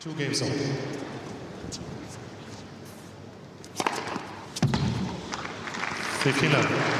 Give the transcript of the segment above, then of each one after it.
Two games on. Fifteen love.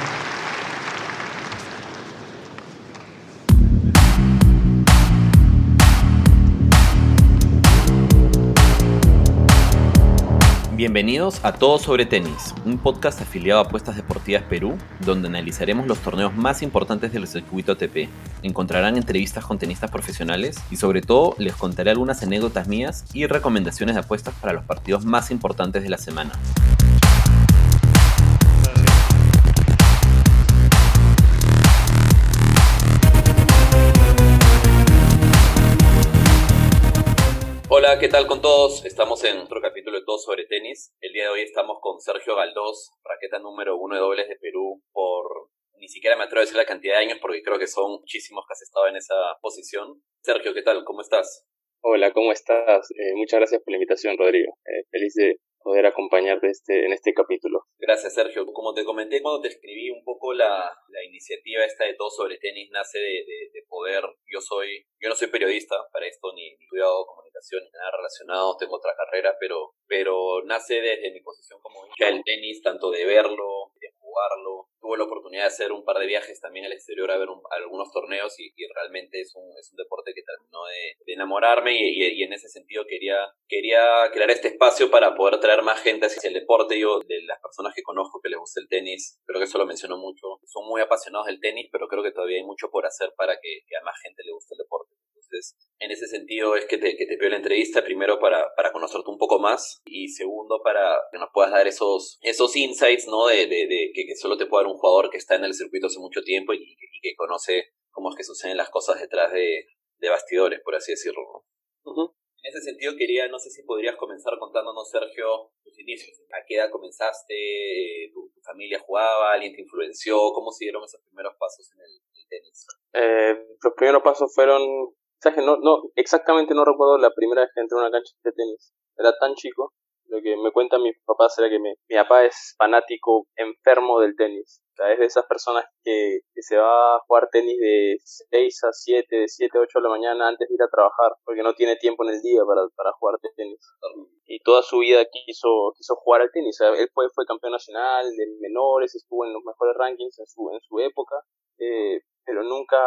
Bienvenidos a Todo sobre Tenis, un podcast afiliado a Apuestas Deportivas Perú, donde analizaremos los torneos más importantes del circuito ATP. Encontrarán entrevistas con tenistas profesionales y sobre todo les contaré algunas anécdotas mías y recomendaciones de apuestas para los partidos más importantes de la semana. Hola, ¿qué tal con todos? Estamos en otro capítulo de Todo sobre Tenis. El día de hoy estamos con Sergio Galdós, raqueta número uno de dobles de Perú por ni siquiera me atrevo a decir la cantidad de años porque creo que son muchísimos que has estado en esa posición. Sergio, ¿qué tal? ¿Cómo estás? Hola, ¿cómo estás? Eh, muchas gracias por la invitación, Rodrigo. Eh, feliz de poder acompañarte este, en este capítulo. Gracias, Sergio. Como te comenté cuando te escribí un poco la, la iniciativa esta de todo sobre tenis nace de, de, de, poder, yo soy, yo no soy periodista para esto, ni, estudiado comunicación, ni nada relacionado, tengo otra carrera, pero, pero nace desde mi posición como hincha del tenis, tanto de verlo, jugarlo. Tuve la oportunidad de hacer un par de viajes también al exterior a ver un, algunos torneos y, y, realmente es un, es un deporte que terminó de, de enamorarme y, y, y, en ese sentido quería, quería crear este espacio para poder traer más gente hacia el deporte. Yo, de las personas que conozco que les gusta el tenis, creo que eso lo menciono mucho, son muy apasionados del tenis, pero creo que todavía hay mucho por hacer para que, que a más gente le guste el deporte. Entonces, en ese sentido es que te, que te pido la entrevista, primero para, para conocerte un poco más y segundo para que nos puedas dar esos, esos insights, ¿no? De, de, de que, que, solo te pueda dar un jugador que está en el circuito hace mucho tiempo y, y que conoce cómo es que suceden las cosas detrás de, de bastidores, por así decirlo, ¿no? Uh -huh. En ese sentido quería, no sé si podrías comenzar contándonos, Sergio, tus inicios. ¿A qué edad comenzaste? ¿Tu, tu familia jugaba? ¿Alguien te influenció? ¿Cómo se dieron esos primeros pasos en el, el tenis? Eh, los primeros pasos fueron ¿sabes que no, no, exactamente no recuerdo la primera vez que entré a una cancha de tenis. Era tan chico. Lo que me cuentan mis papás era que me, mi papá es fanático enfermo del tenis. O sea, es de esas personas que, que se va a jugar tenis de 6 a 7, de 7 a 8 de la mañana antes de ir a trabajar, porque no tiene tiempo en el día para, para jugar tenis. Y toda su vida quiso, quiso jugar al tenis. O sea, él fue, fue campeón nacional de menores, estuvo en los mejores rankings en su, en su época. Eh, pero nunca,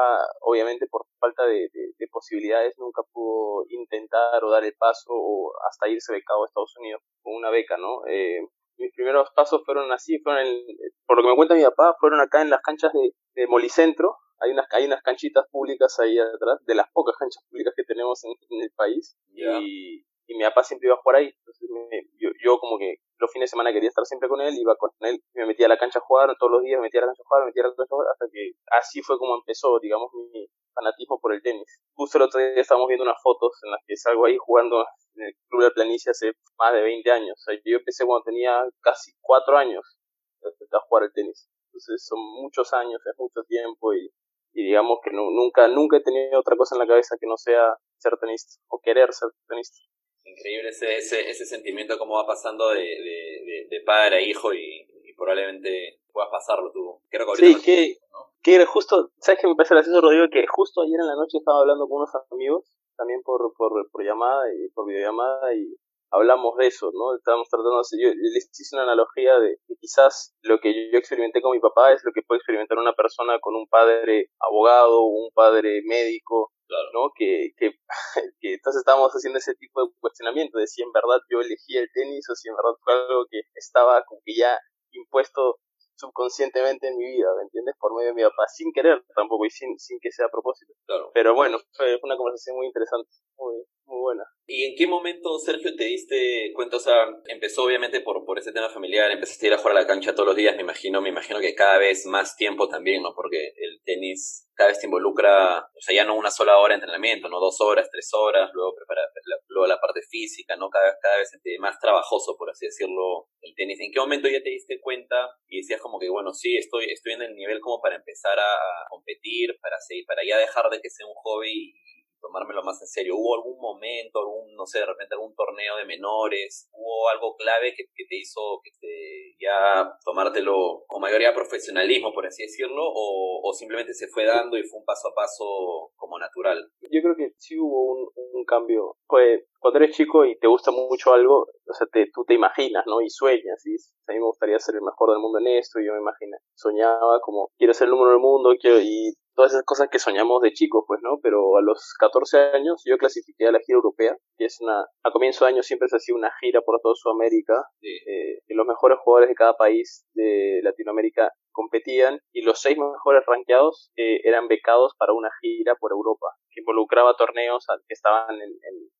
obviamente por falta de, de, de, posibilidades, nunca pudo intentar o dar el paso o hasta irse becado a Estados Unidos con una beca, ¿no? Eh, mis primeros pasos fueron así, fueron en, por lo que me cuenta mi papá, fueron acá en las canchas de, de Molicentro, hay unas, hay unas canchitas públicas ahí atrás, de las pocas canchas públicas que tenemos en, en el país, yeah. y, y mi papá siempre iba a jugar ahí, entonces me, yo, yo como que los fines de semana quería estar siempre con él, iba con él, me metía a la cancha a jugar todos los días, me metía a la cancha a jugar, me metía a la cancha hasta que así fue como empezó, digamos, mi fanatismo por el tenis. Justo el otro día estábamos viendo unas fotos en las que salgo ahí jugando en el Club de la Planicie hace más de 20 años. Yo empecé cuando tenía casi 4 años a jugar el tenis. Entonces son muchos años, es mucho tiempo y, digamos que nunca, nunca he tenido otra cosa en la cabeza que no sea ser tenista o querer ser tenista increíble ese, ese, ese sentimiento como va pasando de, de, padre a hijo y, y, probablemente puedas pasarlo tú. Creo que sí, que, ¿no? que justo, ¿sabes qué me parece gracioso, Rodrigo? Que justo ayer en la noche estaba hablando con unos amigos, también por, por, por llamada y por videollamada y hablamos de eso, ¿no? Estábamos tratando de hacer, yo les hice una analogía de que quizás lo que yo experimenté con mi papá es lo que puede experimentar una persona con un padre abogado, un padre médico, Claro. ¿no? Que, que, que entonces estábamos haciendo ese tipo de cuestionamiento de si en verdad yo elegí el tenis o si en verdad fue algo que estaba como que ya impuesto subconscientemente en mi vida, ¿me entiendes? Por medio de mi papá, sin querer tampoco y sin, sin que sea a propósito. Claro. Pero bueno, fue una conversación muy interesante, muy, muy buena. ¿Y en qué momento, Sergio, te diste cuenta? O sea, empezó obviamente por, por ese tema familiar, empezaste a ir a jugar a la cancha todos los días, me imagino, me imagino que cada vez más tiempo también, ¿no? Porque el tenis cada vez te involucra, o sea, ya no una sola hora de entrenamiento, ¿no? Dos horas, tres horas, luego preparar, la, luego la parte física, ¿no? Cada, cada vez más trabajoso, por así decirlo, el tenis. ¿En qué momento ya te diste cuenta y decías como que, bueno, sí, estoy, estoy en el nivel como para empezar a, a competir, para seguir, para ya dejar de que sea un hobby y tomármelo más en serio. ¿Hubo algún momento, algún, no sé, de repente algún torneo de menores? ¿Hubo algo clave que, te hizo que te ya tomártelo con mayoría profesionalismo, por así decirlo? O, o, simplemente se fue dando y fue un paso a paso como natural? Yo creo que sí hubo un, un cambio. Pues cuando eres chico y te gusta mucho algo, o sea, te, tú te imaginas, ¿no? Y sueñas, y a mí me gustaría ser el mejor del mundo en esto, y yo me imaginé, soñaba como, quiero ser el número del mundo, quiero, y todas esas cosas que soñamos de chicos, pues, ¿no? Pero a los 14 años yo clasifiqué a la gira europea, que es una, a comienzo de año siempre se hacía una gira por toda Sudamérica, eh, y los mejores jugadores de cada país de Latinoamérica competían y los seis mejores rankeados eh, eran becados para una gira por Europa que involucraba torneos que estaban en,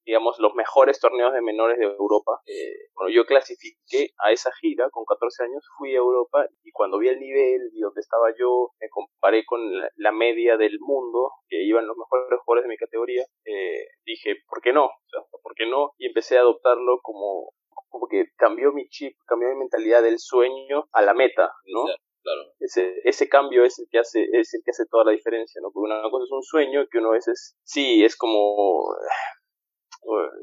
digamos, los mejores torneos de menores de Europa. Eh, bueno, yo clasifiqué a esa gira con 14 años, fui a Europa y cuando vi el nivel y donde estaba yo, me comparé con la, media del mundo, que iban los mejores jugadores de mi categoría, eh, dije, ¿por qué no? ¿Por qué no? Y empecé a adoptarlo como como que cambió mi chip, cambió mi mentalidad del sueño a la meta, ¿no? Ese, ese cambio es el que hace, es el que hace toda la diferencia, ¿no? Porque una cosa es un sueño que uno a veces, sí, es como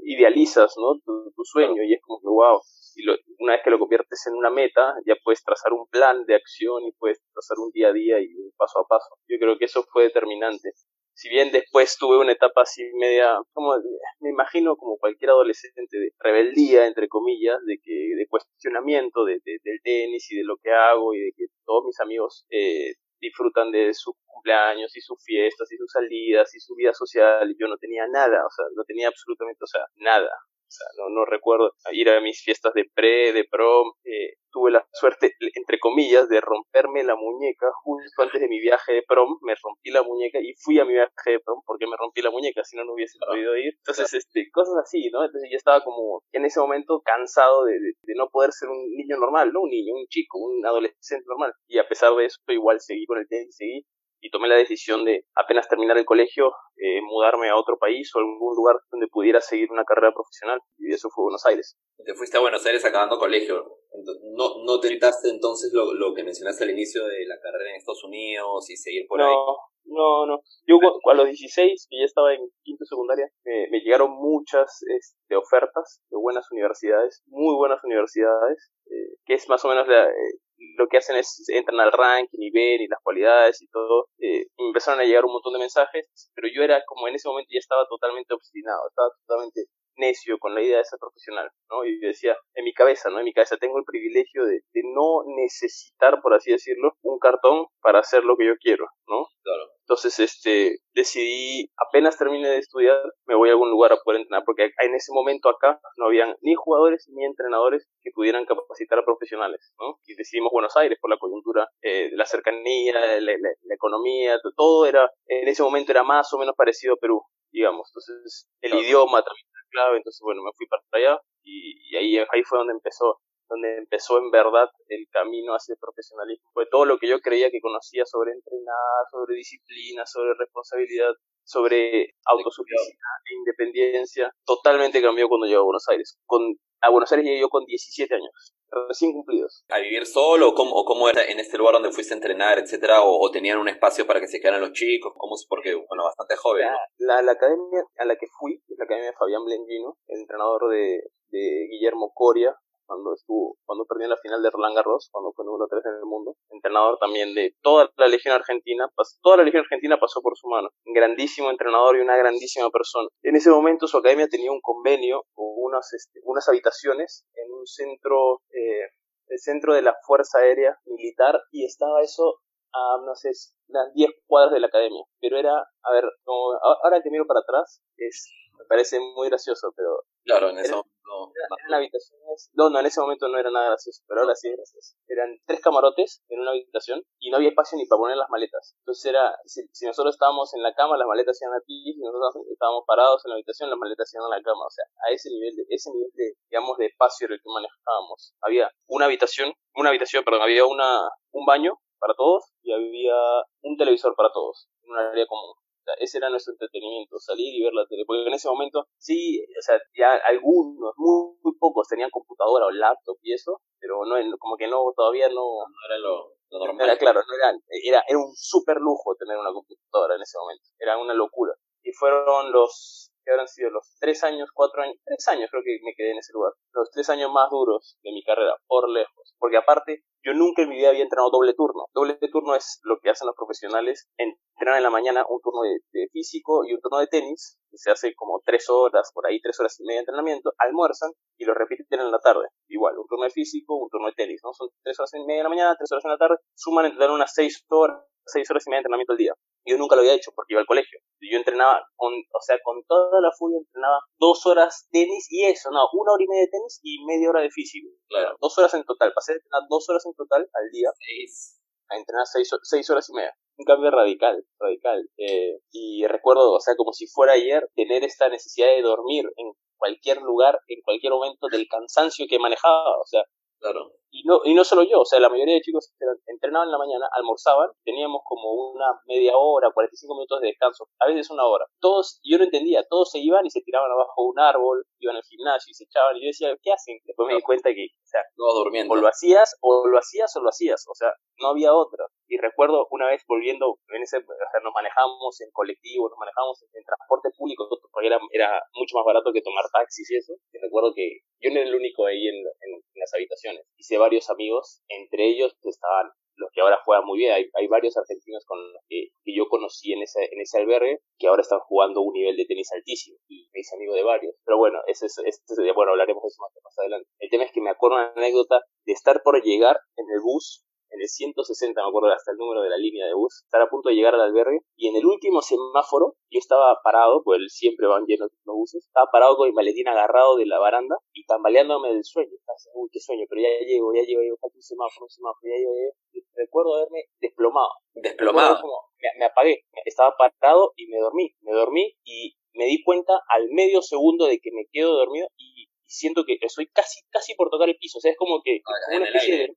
idealizas, ¿no? Tu, sueño y es como que wow. Y una vez que lo conviertes en una meta, ya puedes trazar un plan de acción y puedes trazar un día a día y un paso a paso. Yo creo que eso fue determinante si bien después tuve una etapa así media, como me imagino como cualquier adolescente de rebeldía, entre comillas, de que de cuestionamiento de, del tenis y de lo que hago y de que todos mis amigos eh, disfrutan de sus cumpleaños y sus fiestas y sus salidas y su vida social y yo no tenía nada, o sea, no tenía absolutamente, o sea, nada. O sea, no, no recuerdo ir a mis fiestas de pre, de prom. Eh, tuve la suerte, entre comillas, de romperme la muñeca justo antes de mi viaje de prom. Me rompí la muñeca y fui a mi viaje de prom porque me rompí la muñeca, si no, no hubiese podido ir. Entonces, este, cosas así, ¿no? Entonces yo estaba como en ese momento cansado de, de, no poder ser un niño normal, ¿no? Un niño, un chico, un adolescente normal. Y a pesar de eso, igual seguí con el tenis, seguí y tomé la decisión de apenas terminar el colegio eh, mudarme a otro país o algún lugar donde pudiera seguir una carrera profesional y eso fue Buenos Aires. Te fuiste a Buenos Aires acabando colegio. ¿No, no tentaste entonces lo, lo que mencionaste al inicio de la carrera en Estados Unidos y seguir por ahí? No, no. Yo a los 16, que ya estaba en quinto secundaria, me llegaron muchas este, ofertas de buenas universidades, muy buenas universidades, eh, que es más o menos la, eh, lo que hacen es entran al ranking y ven y las cualidades y todo. Eh, empezaron a llegar un montón de mensajes, pero yo era como en ese momento ya estaba totalmente obstinado, estaba totalmente necio con la idea de ser profesional, ¿no? Y decía, en mi cabeza, ¿no? En mi cabeza tengo el privilegio de, de no necesitar, por así decirlo, un cartón para hacer lo que yo quiero, ¿no? Claro. Entonces, este, decidí, apenas termine de estudiar, me voy a algún lugar a poder entrenar, porque en ese momento acá no habían ni jugadores ni entrenadores que pudieran capacitar a profesionales, ¿no? Y decidimos Buenos Aires por la coyuntura, eh, la cercanía, la, la, economía, todo era, en ese momento era más o menos parecido a Perú, digamos. Entonces, el idioma también clave, entonces, bueno, me fui para allá y, ahí, ahí fue donde empezó donde empezó en verdad el camino hacia el profesionalismo. Fue todo lo que yo creía que conocía sobre entrenar, sobre disciplina, sobre responsabilidad, sobre autosuficiencia e independencia, totalmente cambió cuando llegué a Buenos Aires. Con, a Buenos Aires llegué yo con 17 años, recién cumplidos. ¿A vivir solo o cómo, o cómo era en este lugar donde fuiste a entrenar, etcétera? ¿O, tenían un espacio para que se quedaran los chicos? ¿Cómo? Porque, bueno, bastante joven, la, la, academia a la que fui es la academia de Fabián Blengino, el entrenador de, de Guillermo Coria, cuando estuvo, cuando perdió la final de Roland Garros, cuando fue número 3 en el mundo, entrenador también de toda la Legión Argentina, toda la Legión Argentina pasó por su mano, grandísimo entrenador y una grandísima persona. En ese momento su academia tenía un convenio o unas, este, unas habitaciones en un centro, eh, el centro de la Fuerza Aérea Militar y estaba eso a, no sé, unas 10 cuadras de la academia. Pero era, a ver, como, ahora que miro para atrás, es, me parece muy gracioso, pero... Claro, en no, eran habitaciones, no, no, en ese momento no era nada gracioso, pero ahora sí es gracioso. Eran tres camarotes en una habitación y no había espacio ni para poner las maletas. Entonces era, si, nosotros estábamos en la cama, las maletas iban a ti, si nosotros estábamos parados en la habitación, las maletas iban a la cama. O sea, a ese nivel de, ese nivel de, digamos, de espacio era el que manejábamos. Había una habitación, una habitación, perdón, había una, un baño para todos y había un televisor para todos, en un área común. Ese era nuestro entretenimiento, salir y ver la tele. Porque en ese momento, sí, o sea, ya algunos, muy, muy pocos tenían computadora o laptop y eso, pero no, como que no, todavía no. No era lo, normal. Era claro, no era, era, era un súper lujo tener una computadora en ese momento. Era una locura. y fueron los, que habrán sido los tres años, cuatro años, tres años creo que me quedé en ese lugar, los tres años más duros de mi carrera, por lejos, porque aparte yo nunca en mi vida había entrenado doble turno. Doble turno es lo que hacen los profesionales, entrenan en la mañana un turno de, físico y un turno de tenis, que se hace como tres horas, por ahí tres horas y media de entrenamiento, almuerzan y lo repiten en la tarde. Igual, un turno de físico, un turno de tenis, ¿no? Son tres horas y media de la mañana, tres horas en la tarde, suman entrenar unas seis horas, seis horas y media de entrenamiento al día. Yo nunca lo había hecho porque iba al colegio. Yo entrenaba, con, o sea, con toda la furia entrenaba dos horas tenis y eso, no, una hora y media de tenis y media hora de físico. Claro. Dos horas en total. Pasé de entrenar dos horas en total al día Seis. a entrenar seis, seis horas y media. Un cambio radical, radical. Eh, y recuerdo, o sea, como si fuera ayer, tener esta necesidad de dormir en cualquier lugar, en cualquier momento del cansancio que manejaba. O sea, Claro. Y no, y no solo yo, o sea, la mayoría de chicos entrenaban en la mañana, almorzaban, teníamos como una media hora, 45 minutos de descanso, a veces una hora. Todos, yo no entendía, todos se iban y se tiraban abajo de un árbol, iban al gimnasio y se echaban, y yo decía, ¿qué hacen? Después me di cuenta que, o sea, Todos durmiendo. o lo hacías, o lo hacías, o lo hacías, o sea, no había otra. Y recuerdo una vez volviendo, en ese, o sea, nos manejábamos en colectivo, nos manejábamos en, transporte público, porque era, era mucho más barato que tomar taxis y eso. Y recuerdo que yo no era el único ahí en, en, las habitaciones. Hice varios amigos, entre ellos estaban los que ahora juegan muy bien. Hay, hay varios argentinos con los que, yo conocí en ese, en ese albergue que ahora están jugando un nivel de tenis altísimo y me hice amigo de varios. Pero bueno, ese es, ese, bueno, hablaremos de eso más, más adelante. El tema es que me acuerdo una anécdota de estar por llegar en el bus en el 160, me acuerdo hasta el número de la línea de bus, estar a punto de llegar al albergue y en el último semáforo yo estaba parado, pues siempre van llenos los buses, estaba parado con mi maletín agarrado de la baranda y tambaleándome del sueño. Estaba uy, qué sueño, pero ya llego, ya llego, ya llego, falta un semáforo, un semáforo, ya llego, ya Recuerdo haberme desplomado. Desplomado. me, me apagué, estaba parado y me dormí, me dormí y me di cuenta al medio segundo de que me quedo dormido y siento que estoy casi, casi por tocar el piso. O sea, es como que una especie de-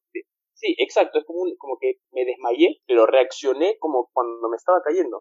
Sí, exacto. Es como, un- como que me desmayé, pero reaccioné como cuando me estaba cayendo.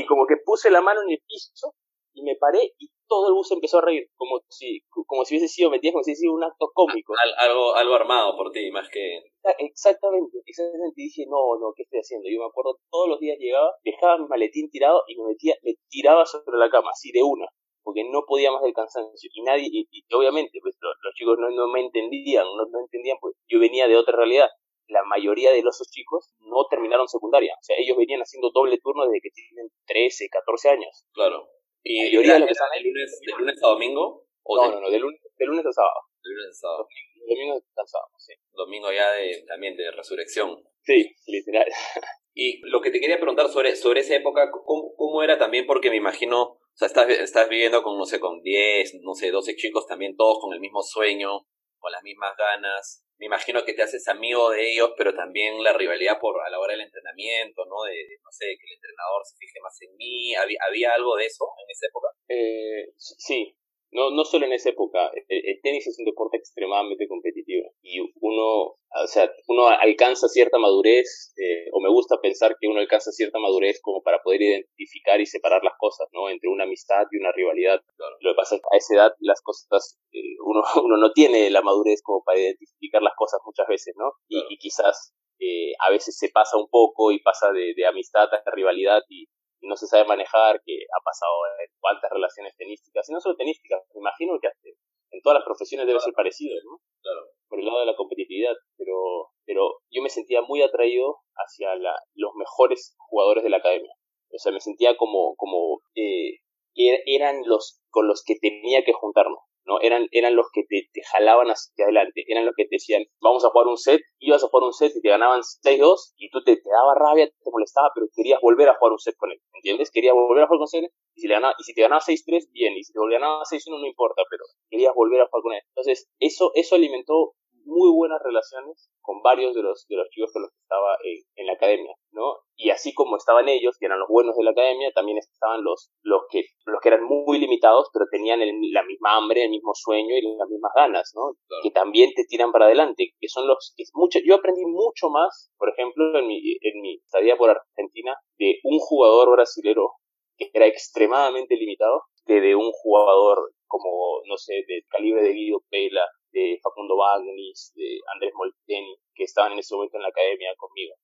Y como que puse la mano en el piso y me paré y todo el bus empezó a reír. Como si, como si hubiese sido, metido como si hubiese sido un acto cómico. Al- algo, algo armado por ti, más que... Exactamente, exactamente. Y dije, no, no, ¿qué estoy haciendo? Yo me acuerdo, todos los días llegaba, dejaba mi maletín tirado y me metía, me tiraba sobre la cama, así de una, porque no podía más del cansancio. Y nadie, y, y obviamente, pues los, los chicos no, no me entendían, no, no entendían, pues yo venía de otra realidad. La mayoría de los chicos no terminaron secundaria, o sea, ellos venían haciendo doble turno desde que tienen 13, 14 años. Claro. ¿Y La mayoría de los que están de lunes, de lunes a domingo? ¿O No, de, no, no, de lunes, de lunes a sábado. de lunes a sábado? De domingo descansábamos, sí. Domingo ya de, también de resurrección. Sí, literal. Y lo que te quería preguntar sobre, sobre esa época, ¿cómo, cómo era también? Porque me imagino, o sea, estás, estás viviendo con, no sé, con 10, no sé, 12 chicos también, todos con el mismo sueño, con las mismas ganas. Me imagino que te haces amigo de ellos, pero también la rivalidad por a la hora del entrenamiento, ¿no? De, no sé, que el entrenador se fije más en mí. ¿Había, había algo de eso en esa época? Eh, sí, no, no solo en esa época. El, el tenis es un deporte extremadamente competitivo y uno, o sea, uno alcanza cierta madurez, eh, o me gusta pensar que uno alcanza cierta madurez como para poder identificar y separar las cosas, ¿no? Entre una amistad y una rivalidad. Claro. Lo que pasa es que a esa edad las cosas, eh, uno, uno no tiene la madurez como para identificar las cosas muchas veces, ¿no? Y, Claro. y quizás eh, a veces se pasa un poco y pasa de, de amistad a rivalidad y no se sabe manejar, que ha pasado en cuántas relaciones tenísticas, y no solo tenísticas, me imagino que hasta en todas las profesiones debe ser parecido, ¿no? Claro. Por el lado de la competitividad, pero, pero yo me sentía muy atraído hacia la, los mejores jugadores de la academia. O sea, me sentía como, como eh, er- eran los con los que tenía que juntarnos, ¿no? Eran, eran los que te, te jalaban hacia adelante, eran los que te decían, vamos a jugar un set, ibas a jugar un set y te ganaban 6-2 y tú te, te daba rabia, te molestaba, pero querías volver a jugar un set con él, ¿entiendes? Querías volver a jugar con él y si, le ganaba, y si te ganaba 6-3, bien, y si te ganaba 6-1 no importa, pero querías volver a jugar con él. Entonces, eso, eso alimentó muy buenas relaciones con varios de los, de los chicos con los que estaba en, en la academia, ¿no? Y así como estaban ellos, que eran los buenos de la academia, también estaban los, los, que, los que eran muy limitados, pero tenían el- la misma hambre, el mismo sueño y las mismas ganas, ¿no? Claro. Que también te tiran para adelante, que son los que mucho, yo aprendí mucho más, por ejemplo, en mi, en mi estadía por Argentina, de un jugador brasilero que era extremadamente limitado, que de un jugador como, no sé, del calibre de Guido Pela, de Facundo Bagnis, de Andrés Molteni, que estaban en ese momento en la academia conmigo.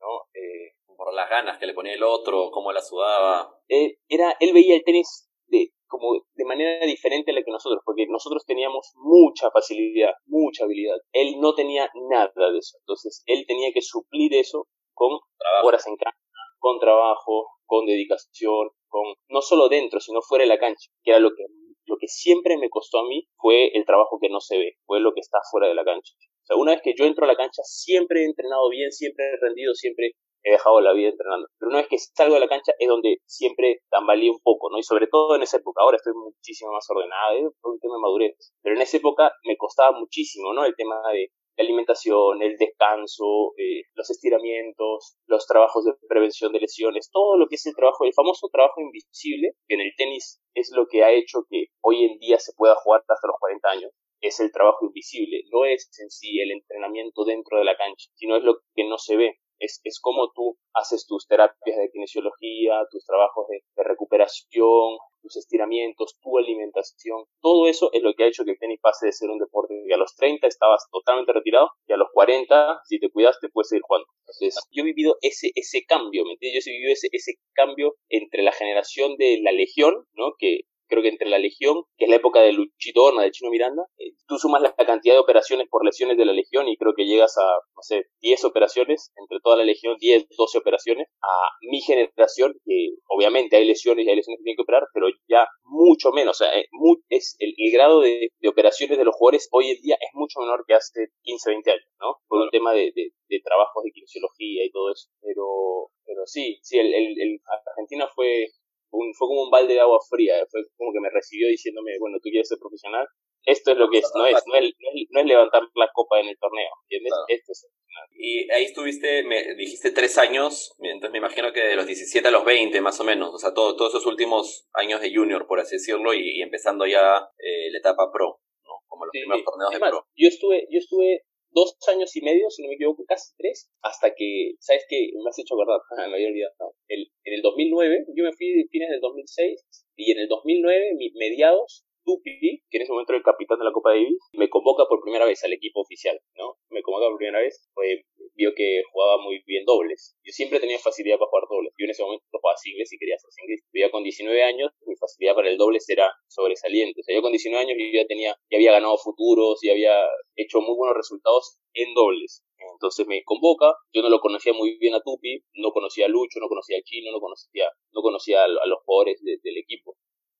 ¿no? Eh, por las ganas que le ponía el otro, cómo la sudaba. Eh, era, él veía el tenis de, como de manera diferente a la que nosotros, porque nosotros teníamos mucha facilidad, mucha habilidad. Él no tenía nada de eso. Entonces, él tenía que suplir eso con horas en cancha, con trabajo, con dedicación, con no solo dentro, sino fuera de la cancha, que era lo que lo que siempre me costó a mí fue el trabajo que no se ve, fue lo que está fuera de la cancha. O sea, una vez que yo entro a la cancha, siempre he entrenado bien, siempre he rendido, siempre he dejado la vida entrenando. Pero una vez que salgo de la cancha es donde siempre tambaleo un poco, ¿no? Y sobre todo en esa época. Ahora estoy muchísimo más ordenado, ¿eh? por un tema de madurez. Pero en esa época me costaba muchísimo, ¿no? El tema de la alimentación, el descanso, eh, los estiramientos, los trabajos de prevención de lesiones, todo lo que es el trabajo, el famoso trabajo invisible, que en el tenis es lo que ha hecho que hoy en día se pueda jugar hasta los 40 años, es el trabajo invisible, no es en sí el entrenamiento dentro de la cancha, sino es lo que no se ve. Es, es como tú haces tus terapias de kinesiología, tus trabajos de, recuperación, estiramientos, tu alimentación. Todo eso es lo que ha hecho que el tenis pase de ser un deporte que a los 30 estabas totalmente retirado y a los 40, si te cuidaste, puedes seguir jugando. Entonces, yo he vivido ese, ese cambio, ¿me entiendes? Yo he vivido ese, ese cambio entre la generación de la Legión, ¿no? Que creo que entre la Legión, que es la época de Luchito Horna, de Chino Miranda, eh, tú sumas la cantidad de operaciones por lesiones de la Legión y creo que llegas a, no sé, 10 operaciones, entre toda la Legión, 10, 12 operaciones, a mi generación, que obviamente hay lesiones y hay lesiones que tienen que operar, pero ya mucho menos, o sea, eh, es el, grado de, operaciones de los jugadores hoy en día es mucho menor que hace 15, 20 años, ¿no? Por un tema de, de, de trabajos de kinesiología y todo eso, pero pero sí, sí, el, el, el, Argentina fue fue como un balde de agua fría, fue como que me recibió diciéndome, bueno, tú quieres ser profesional, esto es lo que es, no es, no es, no es, levantar la copa en el torneo, ¿entiendes? Esto es y ahí estuviste, me dijiste tres años, entonces me imagino que de los 17 a los 20 más o menos, o sea, todo, todos esos últimos años de junior, por así decirlo, y, empezando ya eh, la etapa pro, ¿no? Como los primeros torneos de pro. Yo estuve, yo estuve dos años y medio, si no me equivoco, casi tres, hasta que, ¿sabes qué? Me has hecho verdad, me había olvidado. No. El, en el 2009, yo me fui a fines del 2006, y en el 2009, mediados, Tupi, que en ese momento era el capitán de la Copa Davis, me convoca por primera vez al equipo oficial, ¿no? Me convoca por primera vez, fue, vio que jugaba muy bien dobles. Yo siempre tenía facilidad para jugar dobles. Yo en ese momento jugaba singles y quería hacer singles. Yo con 19 años, mi facilidad para el dobles era sobresaliente. O sea, yo con 19 años yo ya tenía, ya había ganado futuros y había hecho muy buenos resultados en dobles. Entonces me convoca, yo no lo conocía muy bien a Tupi, no conocía a Lucho, no conocía a Chino, no conocía, no conocía a, los jugadores del equipo.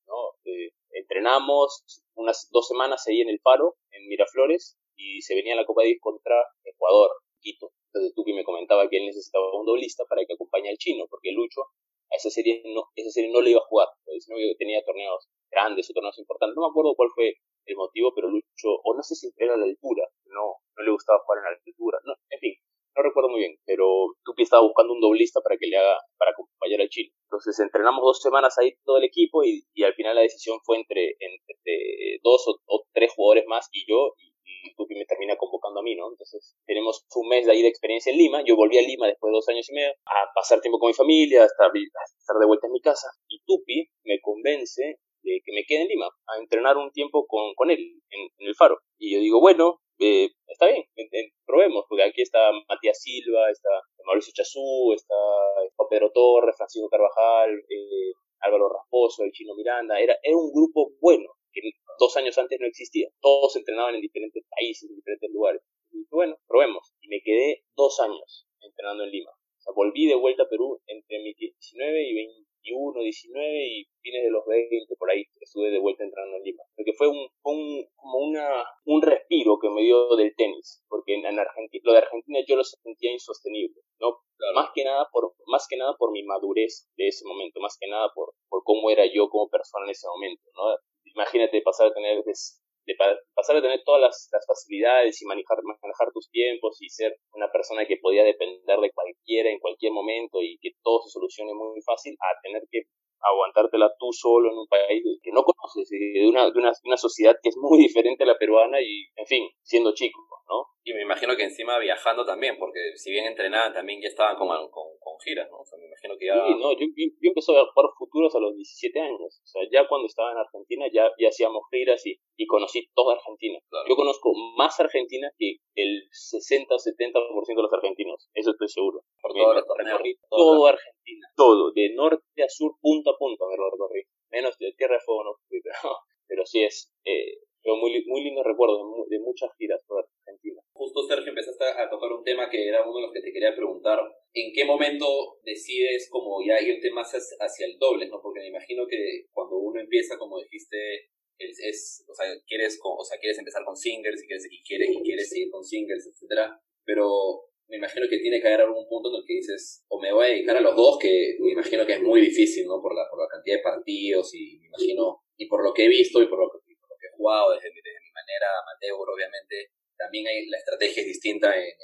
¿no? Eh, entrenamos unas dos semanas ahí en el Faro, en Miraflores, y se venía la Copa Davis contra Ecuador, Quito. Entonces Tupi me comentaba que él necesitaba un doblista para que acompañe al chino, porque Lucho a esa serie no, esa serie no le iba a jugar, no tenía torneos grandes o torneos importantes, no me acuerdo cuál fue el motivo, pero Lucho, o no sé si era la altura, no, no le gustaba jugar en la altura, no, en fin, no recuerdo muy bien, pero Tupi estaba buscando un doblista para que le haga, para acompañar al Chile. Entonces entrenamos dos semanas ahí todo el equipo y, y al final la decisión fue entre, entre dos o, tres jugadores más y yo y, Tupi me termina convocando a mí, ¿no? Entonces tenemos un mes de ahí de experiencia en Lima, yo volví a Lima después de dos años y medio a pasar tiempo con mi familia, hasta estar de vuelta en mi casa y Tupi me convence de que me quede en Lima a entrenar un tiempo con, con él en el Faro. Y yo digo, bueno, eh, está bien, probemos, porque aquí está Matías Silva, está Mauricio Chazú, está, Pedro Torres, Francisco Carvajal, eh, Álvaro Raposo, el Chino Miranda, era, era un grupo bueno, que dos años antes no existía, todos entrenaban en diferentes países, en diferentes lugares. Y bueno, probemos, y me quedé dos años entrenando en Lima. O sea, volví de vuelta a Perú entre mis 19 y 20 21, 19 y fines de los 20, por ahí estuve de vuelta entrando en Lima. Porque fue un, un, como una, un respiro que me dio del tenis, porque en, Argentina, lo de Argentina yo lo sentía insostenible, ¿no? Más que nada por, más que nada por mi madurez de ese momento, más que nada por, por cómo era yo como persona en ese momento, ¿no? Imagínate pasar a tener de pasar a tener todas las, facilidades y manejar, manejar tus tiempos y ser una persona que podía depender de cualquiera en cualquier momento y que todo se solucione muy fácil a tener que aguantártela tú solo en un país que no conoces, de una, de una, una sociedad que es muy diferente a la peruana y, en fin, siendo chico, ¿no? Y me imagino que encima viajando también, porque si bien entrenaban, también ya estaban con, con, con giras, ¿no? O sea, me imagino que ya... Sí, no, yo, yo, empecé a jugar futuros a los 17 años. O sea, ya cuando estaba en Argentina ya, ya hacíamos giras y, y conocí toda Argentina. Yo conozco más Argentina que el 60-70% de los argentinos, eso estoy seguro. Porque todo recorrí todo Argentina, todo, de norte a sur, punta a punta me lo recorrí. Menos de Tierra de Fuego no fui, pero, pero sí es... Eh, muy, muy lindo recuerdo de, muchas giras por Argentina. Justo, Sergio, empezaste a tocar un tema que era uno de los que te quería preguntar. ¿En qué momento decides como ya irte más hacia el doble? ¿no? Porque me imagino que cuando uno empieza, como dijiste, es, o, sea, quieres, o sea, quieres empezar con singles y quieres, y quieres, y quieres seguir con singles, etcétera Pero me imagino que tiene que haber algún punto en el que dices, o me voy a dedicar a los dos, que me imagino que es muy difícil, ¿no? Por la, por la cantidad de partidos y me imagino, y por lo que he visto y por lo que jugado desde, desde mi manera amateur, obviamente, también hay, la estrategia es distinta en,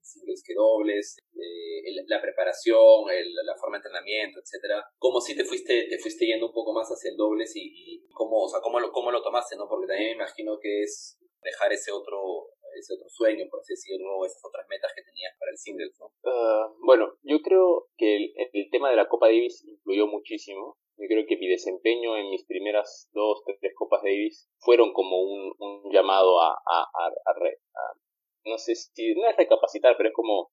singles que dobles, eh, la preparación, la forma de entrenamiento, etcétera. ¿Cómo si te fuiste, te fuiste yendo un poco más hacia el dobles y, cómo, o sea, cómo lo, cómo lo tomaste, ¿no? Porque también me imagino que es dejar ese otro, ese otro sueño, por así decirlo, esas otras metas que tenías para el singles, ¿no? Ah, bueno, yo creo que el, tema de la Copa Davis influyó muchísimo yo creo que mi desempeño en mis primeras dos, tres Copas Davis fueron como un, llamado a, no sé si, no es recapacitar, pero es como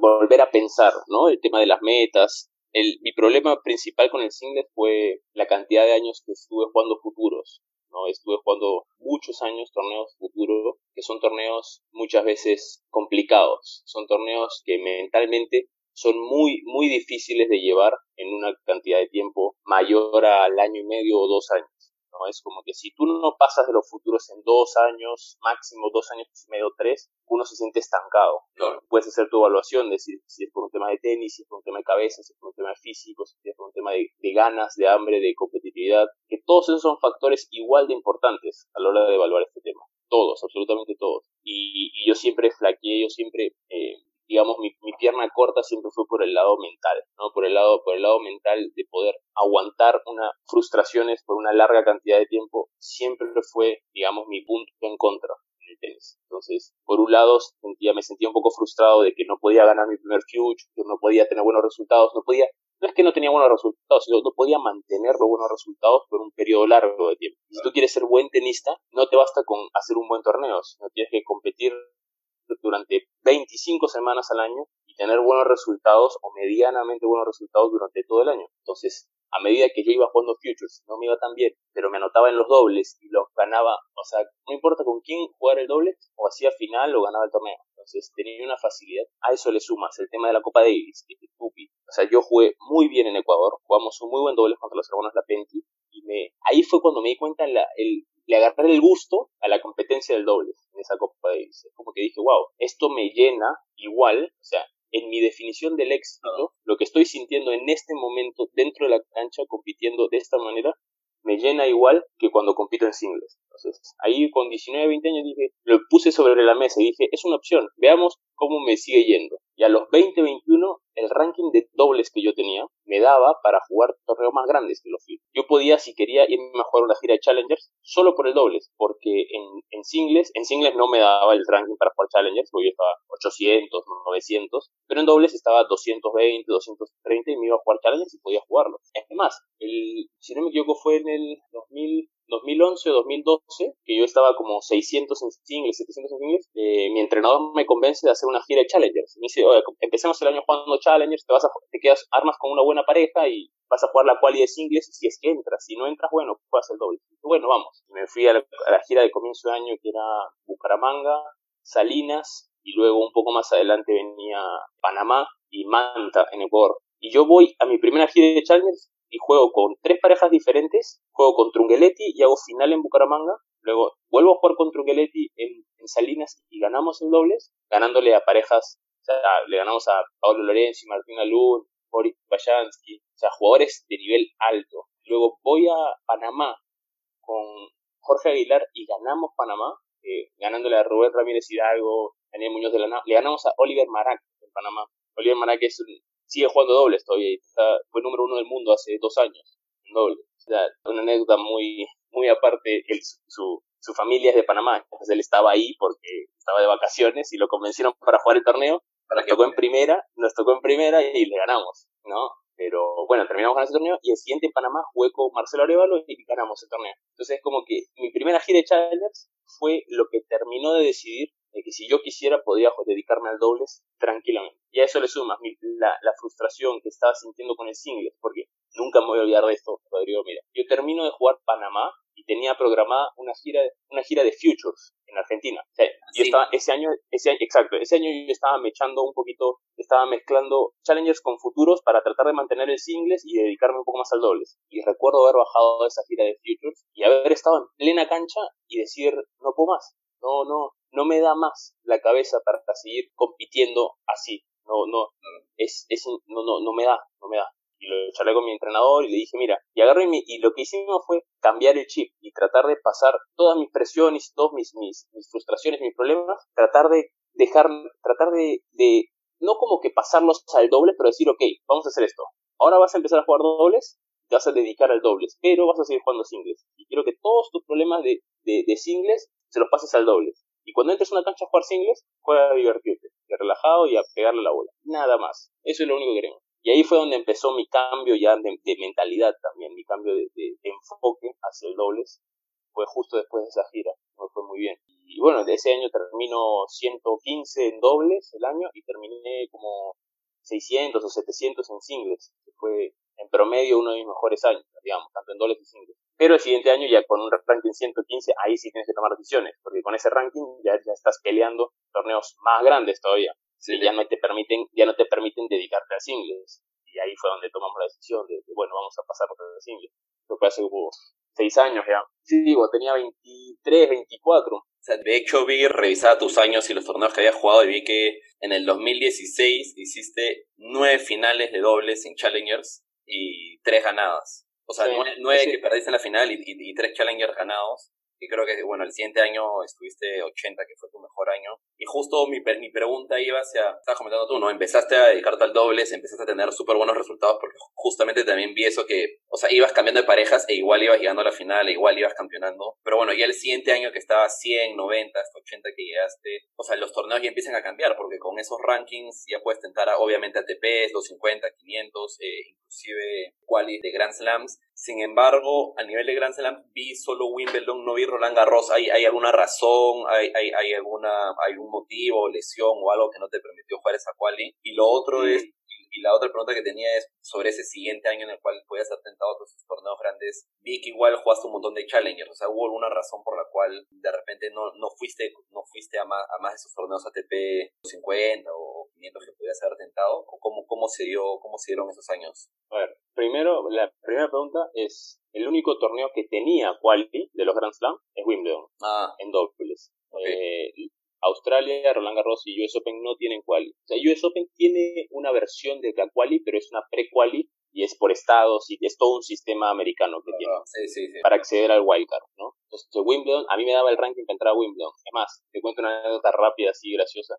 volver a pensar, ¿no? El tema de las metas. El, mi problema principal con el single fue la cantidad de años que estuve jugando futuros, Estuve jugando muchos años torneos futuros, que son torneos muchas veces complicados, son torneos que mentalmente son muy, muy difíciles de llevar en una cantidad de tiempo mayor al año y medio o dos años. ¿No? Es como que si tú no pasas de los futuros en dos años, máximo dos años y medio, tres, uno se siente estancado. Puedes hacer tu evaluación, decir si es por un tema de tenis, si es por un tema de cabeza, si es por un tema físico, si es por un tema de, ganas, de hambre, de competitividad, que todos esos son factores igual de importantes a la hora de evaluar este tema. Todos, absolutamente todos. Y, yo siempre flaqueé, yo siempre eh, digamos, mi, mi, pierna corta siempre fue por el lado mental, ¿no? Por el lado, por el lado mental de poder aguantar una frustraciones por una larga cantidad de tiempo, siempre fue, digamos, mi punto en contra en el tenis. Entonces, por un lado, sentía, me sentía un poco frustrado de que no podía ganar mi primer future, que no podía tener buenos resultados, no podía, no es que no tenía buenos resultados, sino no podía mantener los buenos resultados por un periodo largo de tiempo. Si tú quieres ser buen tenista, no te basta con hacer un buen torneo, sino tienes que competir durante 25 semanas al año y tener buenos resultados o medianamente buenos resultados durante todo el año. Entonces, a medida que yo iba jugando futures, no me iba tan bien, pero me anotaba en los dobles y los ganaba, o sea, no importa con quién jugar el doble, o hacía final o ganaba el torneo. Entonces tenía una facilidad. A eso le sumas el tema de la Copa Davis, que es O sea, yo jugué muy bien en Ecuador, jugamos un muy buen doble contra los hermanos Lapenti, y me, ahí fue cuando me di cuenta la, el, le agarré el gusto a la competencia del doble en esa Copa Davis. Es como que dije, wow, esto me llena igual, o sea, en mi definición del éxito, lo que estoy sintiendo en este momento dentro de la cancha compitiendo de esta manera, me llena igual que cuando compito en singles. Entonces, ahí con 19, 20 años dije, lo puse sobre la mesa y dije, es una opción, veamos cómo me sigue yendo. Y a los 20, 21, el ranking de dobles que yo tenía me daba para jugar torneos más grandes que los FIB. Yo podía, si quería, irme a jugar una gira de Challengers solo por el dobles, porque en, singles, en singles no me daba el ranking para jugar Challengers, porque yo estaba 800, 900, pero en dobles estaba 220, 230 y me iba a jugar Challengers y podía jugarlo. Es más, el, si no me equivoco fue en el 2000, 2011 o 2012, que yo estaba como 600 en singles, 700 en singles, eh, mi entrenador me convence de hacer una gira de Challengers. Me dice, oye, empecemos el año jugando Challengers, te, vas a, te quedas, armas con una buena pareja y vas a jugar la quali de singles si es que entras. Si no entras, bueno, juegas el doble. Bueno, vamos. Me fui a la, a la gira de comienzo de año que era Bucaramanga, Salinas, y luego un poco más adelante venía Panamá y Manta en Ecuador. Y yo voy a mi primera gira de Challengers y juego con tres parejas diferentes, juego con Trungeletti y hago final en Bucaramanga, luego vuelvo a jugar con Trungeletti en, Salinas y ganamos el dobles, ganándole a parejas, o sea, le ganamos a Pablo Lorenzi, Martín Alun, Boris Bayansky, o sea, jugadores de nivel alto. Luego voy a Panamá con Jorge Aguilar y ganamos Panamá, eh, ganándole a Rubén Ramírez Hidalgo, Daniel Muñoz de la Le ganamos a Oliver Marac en Panamá. Oliver Marac es un sigue jugando dobles todavía. Está, fue número uno del mundo hace dos años en doble. O sea, una anécdota muy, muy aparte, el, su, su familia es de Panamá, entonces él estaba ahí porque estaba de vacaciones y lo convencieron para jugar el torneo. Nos tocó en primera, nos tocó en primera y le ganamos, ¿no? Pero bueno, terminamos ganando ese torneo y el siguiente en Panamá jugué con Marcelo Arevalo y ganamos el torneo. Entonces es como que mi primera gira de Challengers fue lo que terminó de decidir de que si yo quisiera podía dedicarme al dobles tranquilamente. Y a eso le sumas la, la frustración que estaba sintiendo con el singles, porque nunca me voy a olvidar de esto, Rodrigo. Mira, yo termino de jugar Panamá y tenía programada una gira, una gira de Futures en Argentina. O sea, yo estaba, ese año, ese año, exacto, ese año yo estaba mechando un poquito, estaba mezclando Challengers con futuros para tratar de mantener el singles y dedicarme un poco más al dobles. Y recuerdo haber bajado de esa gira de Futures y haber estado en plena cancha y decir, no puedo más, no, no, no me da más la cabeza para seguir compitiendo así. No, no, es, es, no, no, no me da, no me da y lo charlé con mi entrenador y le dije, mira, y agarré mi, y lo que hicimos fue cambiar el chip y tratar de pasar todas mis presiones, todas mis, mis, mis frustraciones, mis problemas, tratar de dejar, tratar de, de, no como que pasarlos al doble, pero decir, ok, vamos a hacer esto. Ahora vas a empezar a jugar dobles, te vas a dedicar al dobles, pero vas a seguir jugando singles. Y quiero que todos tus problemas de, de, de singles se los pases al dobles. Y cuando entres a una cancha a jugar singles, juega a divertirte, relajado y a pegarle la bola. Nada más. Eso es lo único que queremos. Y ahí fue donde empezó mi cambio ya de, mentalidad también, mi cambio de, enfoque hacia el dobles. Fue justo después de esa gira, me fue muy bien. Y bueno, de ese año termino 115 en dobles el año y terminé como 600 o 700 en singles, que fue en promedio uno de mis mejores años, digamos, tanto en dobles y singles. Pero el siguiente año ya con un ranking 115, ahí sí tienes que tomar decisiones, porque con ese ranking ya, ya estás peleando torneos más grandes todavía ya no te permiten, ya no te permiten dedicarte a singles. Y ahí fue donde tomamos la decisión de, bueno, vamos a pasar a singles. Eso fue hace como seis años ya. Sí, digo, tenía 23, 24. O sea, de hecho vi, revisaba tus años y los torneos que habías jugado y vi que en el 2016 hiciste nueve finales de dobles en Challengers y tres ganadas. O sea, nueve, que perdiste en la final y, y, tres Challengers ganados. Y creo que, bueno, el siguiente año estuviste 80, que fue tu mejor año. Y justo mi, mi pregunta iba hacia, estabas comentando tú, ¿no? Empezaste a dedicarte al dobles, empezaste a tener súper buenos resultados porque justamente también vi eso que, o sea, ibas cambiando de parejas e igual ibas llegando a la final, e igual ibas campeonando. Pero bueno, ya el siguiente año que estabas 100, 90, hasta 80 que llegaste, o sea, los torneos ya empiezan a cambiar porque con esos rankings ya puedes tentar a, obviamente ATPs, 250, 500, eh, inclusive quali de Grand Slams. Sin embargo, a nivel de Grand Slam vi solo Wimbledon, no vi Roland Garros. ¿Hay, hay alguna razón? ¿Hay, hay, hay alguna, hay un motivo, lesión o algo que no te permitió jugar esa quali? Y lo otro es, y la otra pregunta que tenía es sobre ese siguiente año en el cual podías haber tentado a esos torneos grandes. Vi que igual jugaste un montón de challengers, o sea, hubo alguna razón por la cual de repente no, no fuiste, no fuiste a más, a más de esos torneos ATP 50 o 500 que podías haber tentado, o cómo, cómo se dio, cómo se dieron esos años. A ver, primero, la primera pregunta es, el único torneo que tenía quality de los Grand Slam es Wimbledon, ah. en dobles. Eh, Australia, Roland Garros y US Open no tienen quali. O sea, US Open tiene una versión de la quali, pero es una pre-quali y es por estados y es todo un sistema americano que tiene para acceder al wildcard, ¿no? Entonces, Wimbledon, a mí me daba el ranking para entrar a Wimbledon. Además, te cuento una anécdota rápida, así graciosa.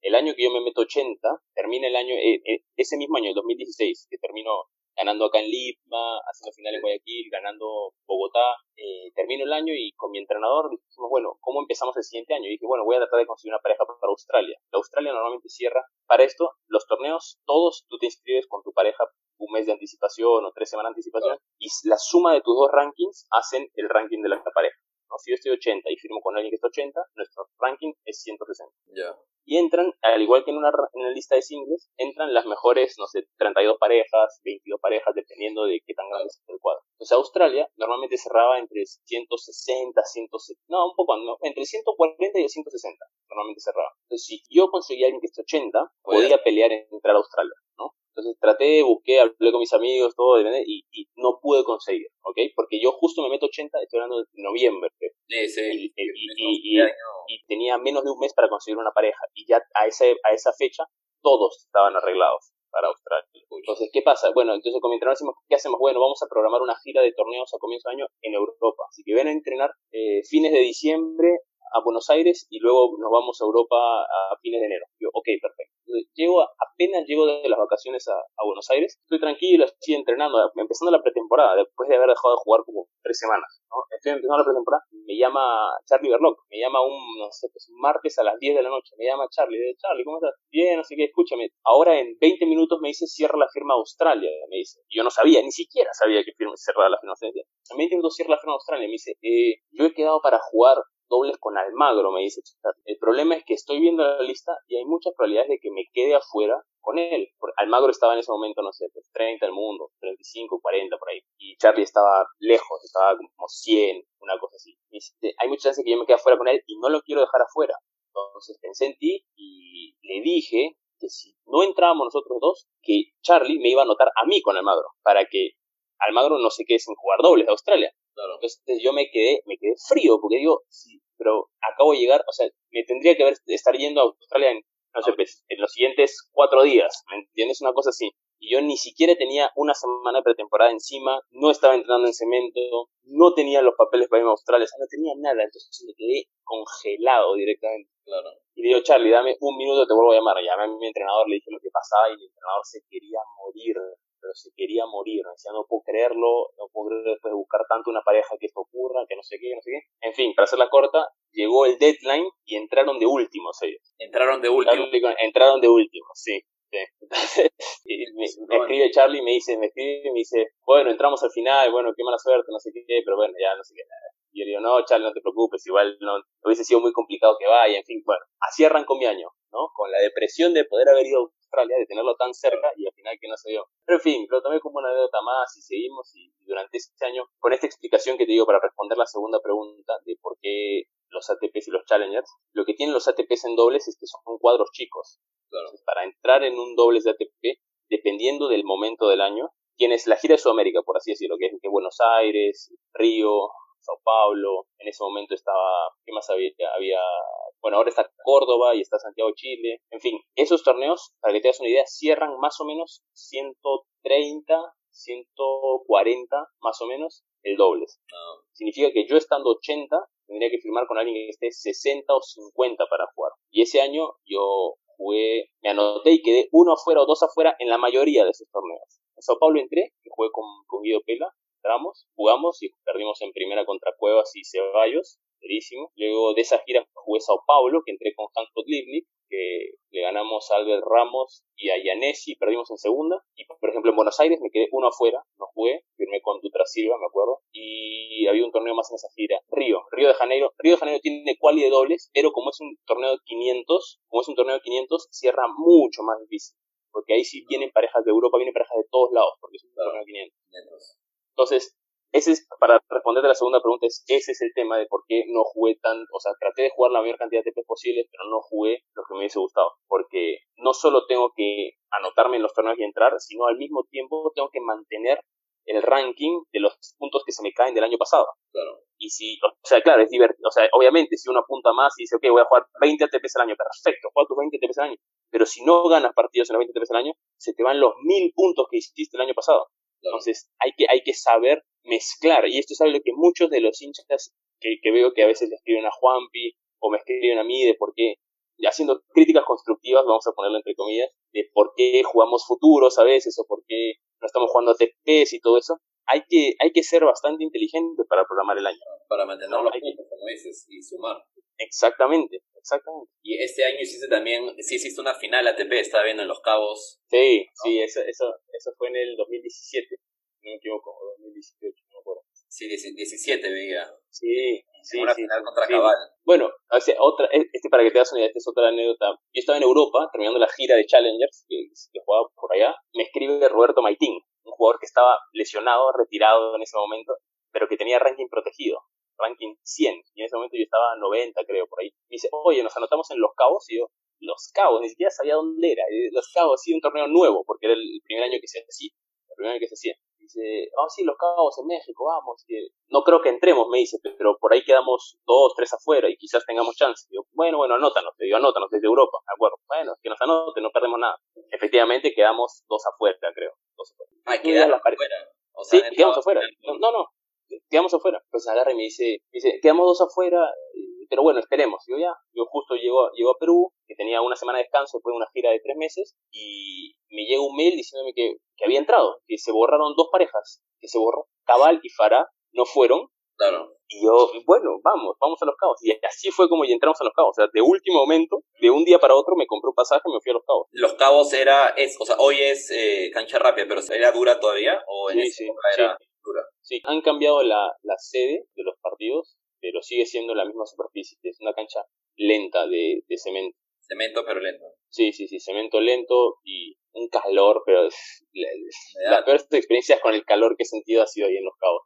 El año que yo me meto 80, termina el año, eh, eh, ese mismo año, el 2016, que terminó ganando acá en Lima, haciendo final en Guayaquil, ganando Bogotá. Eh, termino el año y con mi entrenador dijimos, bueno, ¿cómo empezamos el siguiente año? Y dije, bueno, voy a tratar de conseguir una pareja para Australia. La Australia normalmente cierra. Para esto, los torneos, todos tú te inscribes con tu pareja un mes de anticipación o tres semanas de anticipación y la suma de tus dos rankings hacen el ranking de la pareja. ¿No? Si yo estoy 80 y firmo con alguien que está 80, nuestro ranking es 160. Ya y entran, al igual que en una, en una lista de singles, entran las mejores, no sé, 32 parejas, 22 parejas, dependiendo de qué tan grande es el cuadro. Entonces Australia normalmente cerraba entre 160, 170, no, un poco, no, entre 140 y 160, normalmente cerraba. Entonces si yo conseguía alguien que esté 80, podía pelear en entrar a Australia, ¿no? Entonces traté, busqué, hablé con mis amigos, todo, y, y no pude conseguir, ¿ok? Porque yo justo me meto 80, estoy hablando de noviembre. Sí, sí. Y, y, y, tenía menos de un mes para conseguir una pareja. Y ya a, ese, a esa fecha todos estaban arreglados para Australia. Entonces, ¿qué pasa? Bueno, entonces con mi entrenador decimos, ¿qué hacemos? Bueno, vamos a programar una gira de torneos a comienzo de año en Europa. Así que ven a entrenar eh, fines de diciembre a Buenos Aires y luego nos vamos a Europa a fines de enero. Yo, ok, perfecto. llego, apenas llego de las vacaciones a, Buenos Aires, estoy tranquilo, estoy entrenando, empezando la pretemporada, después de haber dejado de jugar como tres semanas. Estoy empezando la pretemporada, me llama Charlie Berlock, me llama un, no sé, pues, martes a las 10 de la noche, me llama Charlie, Charlie, ¿cómo estás? Bien, no sé qué, escúchame, ahora en 20 minutos me dice cierra la firma Australia, me dice, yo no sabía, ni siquiera sabía que firma, cerraba la firma Australia, en 20 minutos cierra la firma Australia, me dice, eh, yo he quedado para jugar dobles con Almagro, me dice El problema es que estoy viendo la lista y hay muchas probabilidades de que me quede afuera con él. Almagro estaba en ese momento, no sé, pues 30 el mundo, 35, 40 por ahí. Y Charlie estaba lejos, estaba como 100, una cosa así. hay muchas chances que yo me quede afuera con él y no lo quiero dejar afuera. Entonces pensé en ti y le dije que si no entrábamos nosotros dos, que Charlie me iba a anotar a mí con Almagro, para que Almagro no se quede sin jugar dobles de Australia. Entonces yo me quedé, me quedé frío, porque digo, sí, pero acabo de llegar, o sea, me tendría que haber, estar yendo a Australia en, no sé, pues, en los siguientes cuatro días, ¿me entiendes? Una cosa así. Y yo ni siquiera tenía una semana de pretemporada encima, no estaba entrenando en cemento, no tenía los papeles para irme a Australia, o sea, no tenía nada, entonces me quedé congelado directamente. Claro. Y le digo, Charlie, dame un minuto, te vuelvo a llamar. Llamé a mi entrenador, le dije lo que pasaba y el entrenador se quería morir pero se quería morir. Decía, no puedo creerlo, no puedo creer después de buscar tanto una pareja que esto ocurra, que no sé qué, que no sé qué. En fin, para hacerla corta, llegó el deadline y entraron de últimos ellos. Entraron de último. Entraron de último, sí. Entonces, me, escribe Charlie y me dice, me escribe y me dice, bueno, entramos al final, bueno, qué mala suerte, no sé qué, pero bueno, ya no sé qué. Y yo le digo, no, Charlie, no te preocupes, igual no, hubiese sido muy complicado que vaya, en fin, bueno, así arrancó mi año, ¿no? Con la depresión de poder haber ido Australia, de tenerlo tan cerca y al final que no se dio. Pero en fin, lo tomé como una anécdota más y seguimos y, durante este año, con esta explicación que te digo para responder la segunda pregunta de por qué los ATPs y los Challengers, lo que tienen los ATPs en dobles es que son cuadros chicos. Entonces, para entrar en un dobles de ATP, dependiendo del momento del año, tienes la gira de Sudamérica, por así decirlo, que es que Buenos Aires, Río, Sao Paulo, en ese momento estaba, ¿qué más había? Había bueno, ahora está Córdoba y está Santiago Chile. En fin, esos torneos, para que te hagas una idea, cierran más o menos 130, 140 más o menos el dobles. Ah. Significa que yo estando 80 tendría que firmar con alguien que esté 60 o 50 para jugar. Y ese año yo jugué, me anoté y quedé uno afuera o dos afuera en la mayoría de esos torneos. En Sao Paulo entré, que jugué con, con Guido Pela, entramos, jugamos y perdimos en primera contra Cuevas y Ceballos. Luego de esa gira jugué Sao Paulo, que entré con Hans Livni, que le ganamos a Albert Ramos y a Yanesi, perdimos en segunda. Y por ejemplo en Buenos Aires me quedé uno afuera, no jugué, firmé con Dutra Silva, me acuerdo. Y había un torneo más en esa gira. Río, Río de Janeiro. Río de Janeiro tiene quali de dobles, pero como es un torneo de 500, como es un torneo de 500, cierra mucho más difícil. Porque ahí sí vienen parejas de Europa, vienen parejas de todos lados, porque es un torneo de 500. Entonces, ese es, para responder a la segunda pregunta, es, ese es el tema de por qué no jugué tan, o sea, traté de jugar la mayor cantidad de TPs posible, pero no jugué lo que me hubiese gustado, porque no solo tengo que anotarme en los torneos y entrar, sino al mismo tiempo tengo que mantener el ranking de los puntos que se me caen del año pasado. Claro. Y si, o sea, claro, es divertido, o sea, obviamente si uno apunta más y dice, ok, voy a jugar 20 ATPs al año, perfecto, juega tus 20 ATPs al año, pero si no ganas partidos en los 20 ATPs al año, se te van los 1000 puntos que hiciste el año pasado. Entonces hay que, hay que saber mezclar, y esto es algo que muchos de los hinchas que, que veo que a veces le escriben a Juanpi o me escriben a mí de por qué, haciendo críticas constructivas, vamos a ponerlo entre comillas, de por qué jugamos futuros a veces o por qué no estamos jugando TPs y todo eso, hay que, hay que ser bastante inteligente para programar el año. Para mantener los puntos, como dices, y sumar. Exactamente, exactamente. Y este año hiciste también, sí hiciste una final ATP, estaba viendo en Los Cabos. Sí, sí, eso, eso, eso fue en el 2017 no me equivoco, 2018, no me acuerdo. Sí, 17 veía. Sí, sí. Una final contra Cabal. Bueno, otra, e, este para que te hagas una idea, esta es otra anécdota. Yo estaba en Europa, terminando la gira de Challengers, que, que jugaba por allá. Me escribe Roberto Maitín, un jugador que estaba lesionado, retirado en ese momento, pero que tenía ranking protegido ranking 100, y en ese momento yo estaba 90, creo, por ahí. Me dice, oye, nos anotamos en Los Cabos, y yo, Los Cabos, ni siquiera sabía dónde era. Los Cabos, sí, un torneo nuevo, porque era el primer año que se hacía, el primer año que se hacía dice, ah, sí, los cabos en México, vamos. no creo que entremos, me dice, pero por ahí quedamos dos, tres afuera y quizás tengamos chance. Digo, bueno, bueno, anótanos, te digo, anótanos desde Europa, ¿de acuerdo? Bueno, que nos anoten, no perdemos nada. Efectivamente, quedamos dos afuera, creo. Dos afuera. Ah, quedamos afuera. sí, quedamos afuera. No, no, quedamos afuera. Entonces agarra y me dice, dice, quedamos dos afuera, pero bueno, esperemos. Yo ya, yo justo llego, llego a Perú, que tenía una semana de descanso después de una gira de tres meses, y me llega un mail diciéndome que, que había entrado, que se borraron dos parejas, que se borró. Cabal y Farah no fueron. Claro. Y yo, bueno, vamos, vamos a los cabos. Y así fue como ya entramos a los cabos. O sea, de último momento, de un día para otro, me compré un pasaje y me fui a los cabos. Los cabos era, es, o sea, hoy es eh, cancha rápida, pero ¿era dura todavía? ¿O en Sí, esa sí, época era dura? Sí, han cambiado la, la sede de los partidos, pero sigue siendo la misma superficie. Es una cancha lenta de, de cemento. Cemento, pero lento. Sí, sí, sí, cemento lento y un calor, pero es- la, las peores experiencias con el calor que he sentido ha sido ahí en Los Cabos.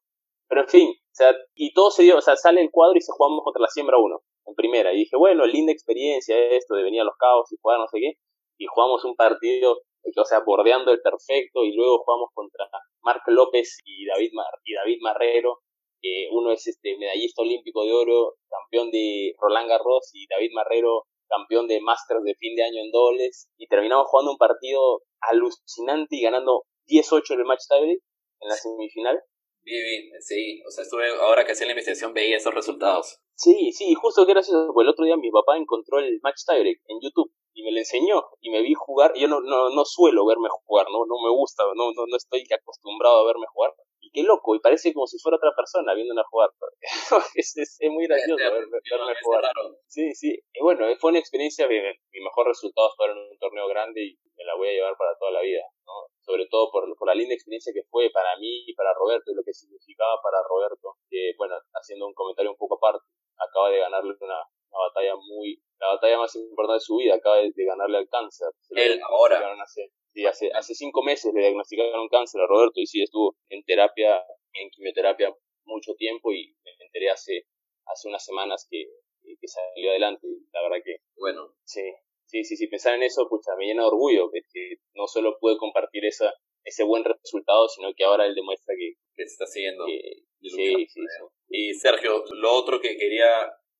Pero en fin, o sea, y todo se dio, o sea, sale el cuadro y se jugamos contra la Siembra 1, en primera. Y dije, bueno, linda experiencia esto de venir a Los Cabos y jugar no sé qué. Y jugamos un partido, o sea, bordeando el perfecto, y luego jugamos contra Marc López y David, Mar- y David Marrero. Que uno es este medallista olímpico de oro, campeón de Roland Garros, y David Marrero campeón de Masters de fin de año en dobles, y terminamos jugando un partido alucinante y ganando 10-8 en el match tiebreak en la semifinal. Vi, vi, sí, o sea, estuve, ahora que hacía la investigación veía esos resultados. Sí, sí, justo que era eso, porque el otro día mi papá encontró el match tiebreak en YouTube y me lo enseñó y me vi jugar. Yo no, no, no suelo verme jugar, no, no me gusta, no, no, no estoy acostumbrado a verme jugar. Qué loco, y parece como si fuera otra persona viéndome jugar. es, es, es muy gracioso ver- verme jugar. raro. Sí, sí. Y bueno, fue una experiencia, mi, mi mejor resultado es jugar en un torneo grande y me la voy a llevar para toda la vida, ¿no? Sobre todo por, por la linda experiencia que fue para mí y para Roberto y lo que significaba para Roberto, que bueno, haciendo un comentario un poco aparte, acaba de ganarle una, una batalla muy, la batalla más importante de su vida, acaba de, de ganarle al cáncer. Él, ahora. Hace, sí, hace, hace cinco meses le diagnosticaron cáncer a Roberto y sí estuvo en terapia, en quimioterapia mucho tiempo y me enteré hace, hace unas semanas que, que salió adelante y la verdad que Bueno, sí, sí, sí, sí, pensar en eso, pucha, me llena de orgullo, que, que no solo pude compartir esa, ese buen resultado, sino que ahora él demuestra que, que se está siguiendo. que- sí, sí, sí. Y Sergio, lo otro que quería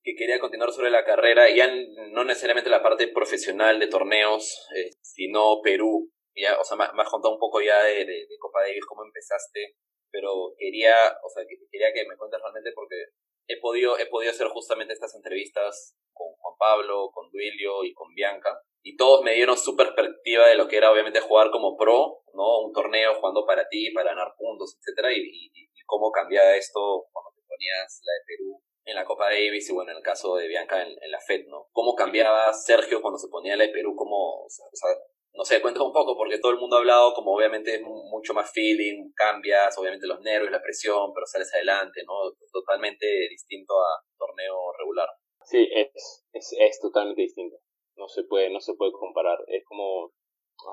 que quería continuar sobre la carrera, ya no necesariamente la parte profesional de torneos, eh, sino Perú. Ya, o sea, me, has contado un poco ya de, de, de Copa Davis, cómo empezaste, pero quería, o sea, que, quería que me cuentes realmente porque he podido, he podido hacer justamente estas entrevistas con Juan Pablo, con Duilio y con Bianca, y todos me dieron su perspectiva de lo que era obviamente jugar como pro, ¿no? Un torneo jugando para ti, para ganar puntos, etcétera, y, y, y cómo cambiaba esto cuando te ponías la de Perú en la Copa Davis y bueno, en el caso de Bianca en, en la FED, ¿no? ¿Cómo cambiaba Sergio cuando se ponía la de Perú? ¿Cómo, o sea, no sé, cuéntame un poco, porque todo el mundo ha hablado como obviamente es mu- mucho más feeling, cambias, obviamente los nervios, la presión, pero sales adelante, ¿no? Totalmente distinto a torneo regular. Sí, es, es, es totalmente distinto. No se puede, no se puede comparar. Es como,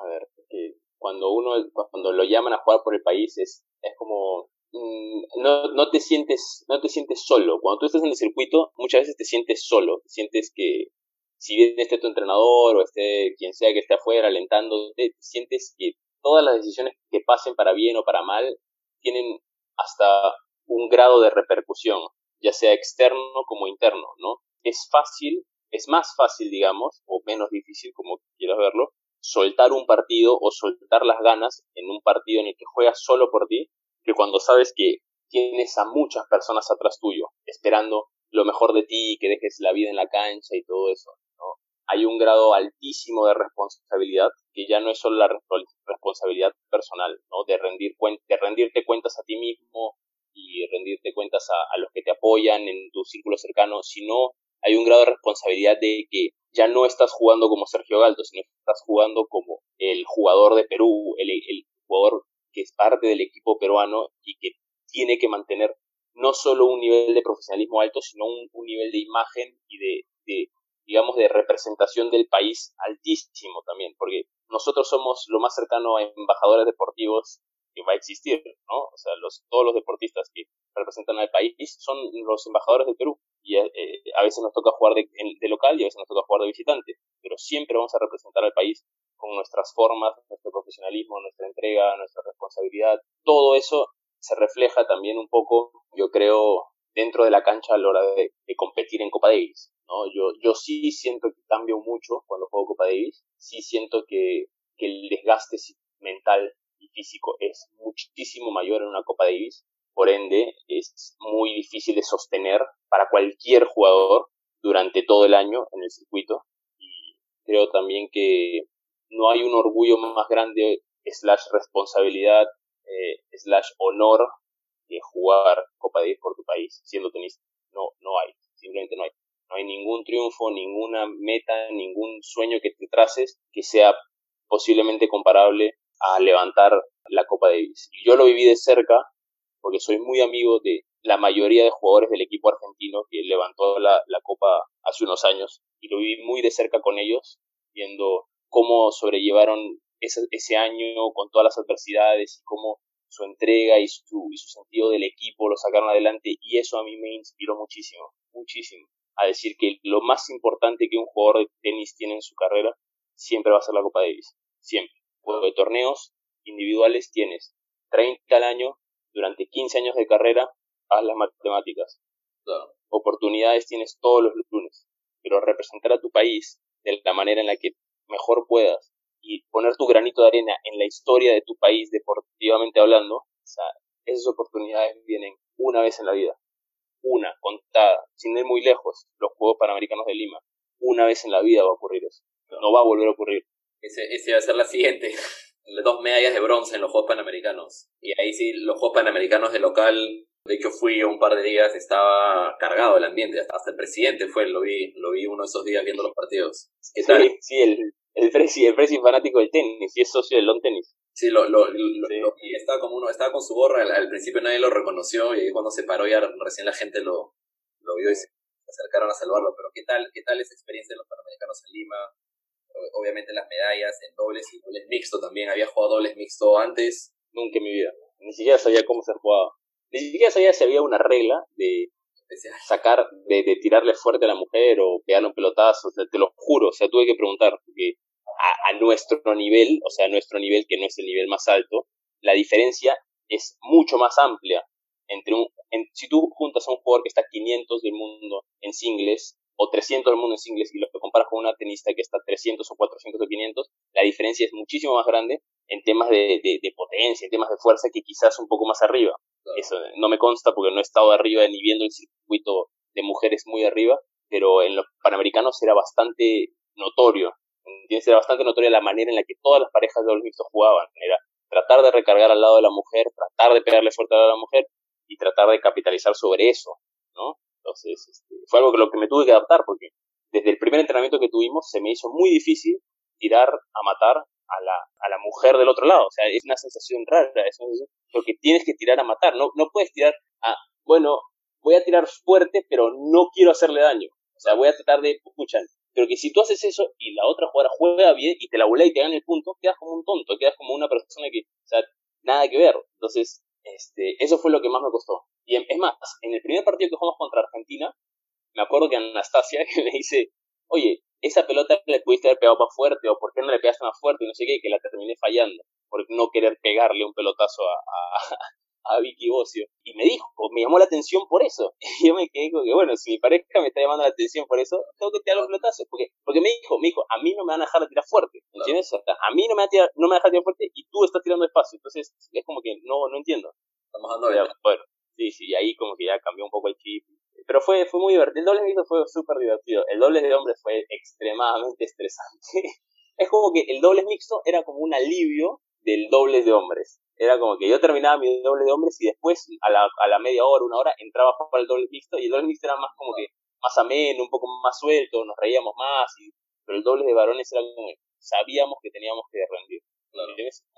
a ver, que cuando uno, cuando lo llaman a jugar por el país es, es como, mm, no, no te sientes, no te sientes solo. Cuando tú estás en el circuito, muchas veces te sientes solo. Sientes que, si bien esté tu entrenador o esté quien sea que esté afuera alentándote, sientes que todas las decisiones que pasen para bien o para mal tienen hasta un grado de repercusión, ya sea externo como interno, ¿no? Es fácil, es más fácil, digamos, o menos difícil, como quieras verlo, soltar un partido o soltar las ganas en un partido en el que juegas solo por ti, que cuando sabes que tienes a muchas personas atrás tuyo, esperando lo mejor de ti, que dejes la vida en la cancha y todo eso. Hay un grado altísimo de responsabilidad que ya no es solo la respo- responsabilidad personal, ¿no? De rendir de rendirte cuentas a ti mismo y rendirte cuentas a, los que te apoyan en tu círculo cercano, sino hay un grado de responsabilidad de que ya no estás jugando como Sergio Galto, sino que estás jugando como el jugador de Perú, el, jugador que es parte del equipo peruano y que tiene que mantener no solo un nivel de profesionalismo alto, sino un, nivel de imagen y de, digamos, de representación del país altísimo también, porque nosotros somos lo más cercano a embajadores deportivos que va a existir, ¿no? O sea, los, todos los deportistas que representan al país son los embajadores del Perú. Y eh, a veces nos toca jugar de, de, local y a veces nos toca jugar de visitante, pero siempre vamos a representar al país con nuestras formas, nuestro profesionalismo, nuestra entrega, nuestra responsabilidad. Todo eso se refleja también un poco, yo creo, dentro de la cancha a la hora de, de competir en Copa Davis. ¿No? Yo, yo sí siento que cambio mucho cuando juego Copa Davis, sí siento que, que el desgaste mental y físico es muchísimo mayor en una Copa Davis, por ende es muy difícil de sostener para cualquier jugador durante todo el año en el circuito. Y creo también que no hay un orgullo más grande, slash responsabilidad, eh, slash honor, que jugar Copa Davis por tu país, siendo tenista. No, no hay, simplemente no hay. No hay ningún triunfo, ninguna meta, ningún sueño que te traces que sea posiblemente comparable a levantar la Copa Davis. Y yo lo viví de cerca porque soy muy amigo de la mayoría de jugadores del equipo argentino que levantó la, la Copa hace unos años y lo viví muy de cerca con ellos, viendo cómo sobrellevaron ese, ese año con todas las adversidades y cómo su entrega y su, y su sentido del equipo lo sacaron adelante y eso a mí me inspiró muchísimo, muchísimo, a decir que lo más importante que un jugador de tenis tiene en su carrera siempre va a ser la Copa Davis, siempre. Porque de torneos individuales tienes 30 al año, durante 15 años de carrera, haz las matemáticas. Oportunidades tienes todos los lunes, pero representar a tu país de la manera en la que mejor puedas y poner tu granito de arena en la historia de tu país deportivamente hablando, o sea, esas oportunidades vienen una vez en la vida. Una, contada, sin ir muy lejos, los Juegos Panamericanos de Lima. Una vez en la vida va a ocurrir eso. No va a volver a ocurrir. Ese, ese va a ser la siguiente. Dos medallas de bronce en los Juegos Panamericanos. Y ahí sí, los Juegos Panamericanos de local, de hecho fui un par de días, estaba cargado el ambiente. Hasta el presidente fue, lo vi, lo vi uno de esos días viendo los partidos. ¿Qué tal? Sí, sí el, el Presi, el Presi fanático del tenis y es socio del long tenis. Sí, lo, lo, lo, estaba como uno, estaba con su gorra, al, principio nadie lo reconoció y cuando se paró ya recién la gente lo, lo vio y se acercaron a salvarlo. Pero ¿qué tal, qué tal esa experiencia de los Panamericanos en Lima? Obviamente las medallas en dobles y dobles mixto también. Había jugado dobles mixto antes. Nunca en mi vida. Ni siquiera sabía cómo se jugaba. Ni siquiera sabía si había una regla de sacar, de, tirarle fuerte a la mujer o pegarle un pelotazo, te lo juro, o sea, tuve que preguntar, porque a, nuestro nivel, o sea, a nuestro nivel que no es el nivel más alto, la diferencia es mucho más amplia entre un, si tú juntas a un jugador que está 500 del mundo en singles o 300 del mundo en singles y lo comparas con una tenista que está 300 o 400 o 500, la diferencia es muchísimo más grande en temas de, potencia, en temas de fuerza que quizás un poco más arriba. Eso no me consta porque no he estado arriba ni viendo el circuito de mujeres muy arriba, pero en los panamericanos era bastante notorio ¿entiendes? Era bastante notoria la manera en la que todas las parejas de dobles mixtos jugaban. Era tratar de recargar al lado de la mujer, tratar de pegarle fuerte a la mujer y tratar de capitalizar sobre eso, ¿no? Entonces, este, fue algo que lo que me tuve que adaptar porque desde el primer entrenamiento que tuvimos se me hizo muy difícil tirar a matar a la, a la mujer del otro lado. O sea, es una sensación rara, es una sensación, porque tienes que tirar a matar, no, no puedes tirar a, bueno, voy a tirar fuerte, pero no quiero hacerle daño. O sea, voy a tratar de, escuchar, pero que si tú haces eso y la otra jugadora juega bien y te la volea y te gana el punto, quedas como un tonto, quedas como una persona que, o sea, nada que ver. Entonces, este, eso fue lo que más me costó. Y es más, en el primer partido que jugamos contra Argentina, me acuerdo que Anastasia me dice, oye, esa pelota le pudiste haber pegado más fuerte, o por qué no le pegaste más fuerte, y no sé qué, que la terminé fallando, por no querer pegarle un pelotazo a, a Vicky Bocio. Y me dijo, me llamó la atención por eso. Y yo me quedé con que, bueno, si mi pareja me está llamando la atención por eso, tengo que tirar los pelotazos. Porque, porque me dijo, me dijo, a mí no me van a dejar de tirar fuerte. ¿Entiendes? a mí no me, va a tirar, no me dejar de tirar fuerte y tú estás tirando despacio. Entonces, es como que no, no entiendo. Estamos dando Bueno, sí, sí, y ahí como que ya cambió un poco el chip. Pero fue, fue muy divertido. El doble mixto fue súper divertido. El doble de hombres fue extremadamente estresante. es como que el doble mixto era como un alivio del doble de hombres. Era como que yo terminaba mi doble de hombres y después a la, a la media hora, una hora, entraba para el doble mixto y el doble mixto era más como que más ameno, un poco más suelto, nos reíamos más, y, pero el doble de varones era como que sabíamos que teníamos que rendir. Claro.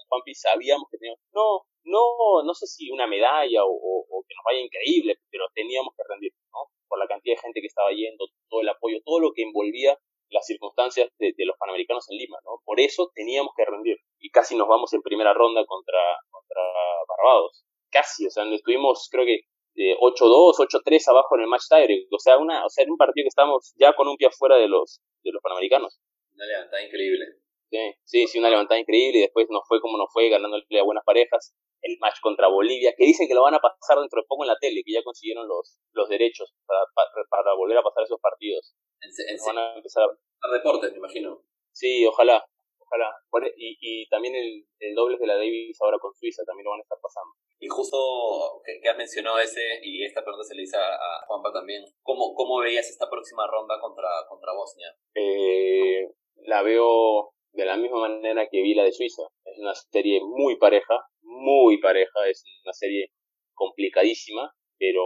Juanpi, sabíamos que teníamos, no, no, no sé si una medalla o, que nos vaya increíble, pero teníamos que rendir, ¿no? Por la cantidad de gente que estaba yendo, todo el apoyo, todo lo que envolvía las circunstancias de, los panamericanos en Lima, ¿no? Por eso teníamos que rendir. Y casi nos vamos en primera ronda contra, contra Barbados. Casi, o sea, estuvimos, creo que, eh, 8-2, 8-3 abajo en el match tie. O sea, una, o sea, un partido que estamos ya con un pie afuera de los, de los panamericanos. Una levantada increíble. Sí, sí, sí, una levantada increíble y después nos fue como nos fue, ganándole a buenas parejas. El match contra Bolivia, que dicen que lo van a pasar dentro de poco en la tele, que ya consiguieron los, los derechos para, para, para volver a pasar esos partidos. En, en, van a empezar a... reportes, me imagino. Sí, ojalá, ojalá. Y, y también el, el dobles de la Davis ahora con Suiza también lo van a estar pasando. Y justo que, has mencionado ese, y esta pregunta se le hizo a, Juanpa también, ¿cómo, ¿cómo veías esta próxima ronda contra, contra Bosnia? Eh, la veo de la misma manera que vi la de Suiza. Es una serie muy pareja, muy pareja, es una serie complicadísima, pero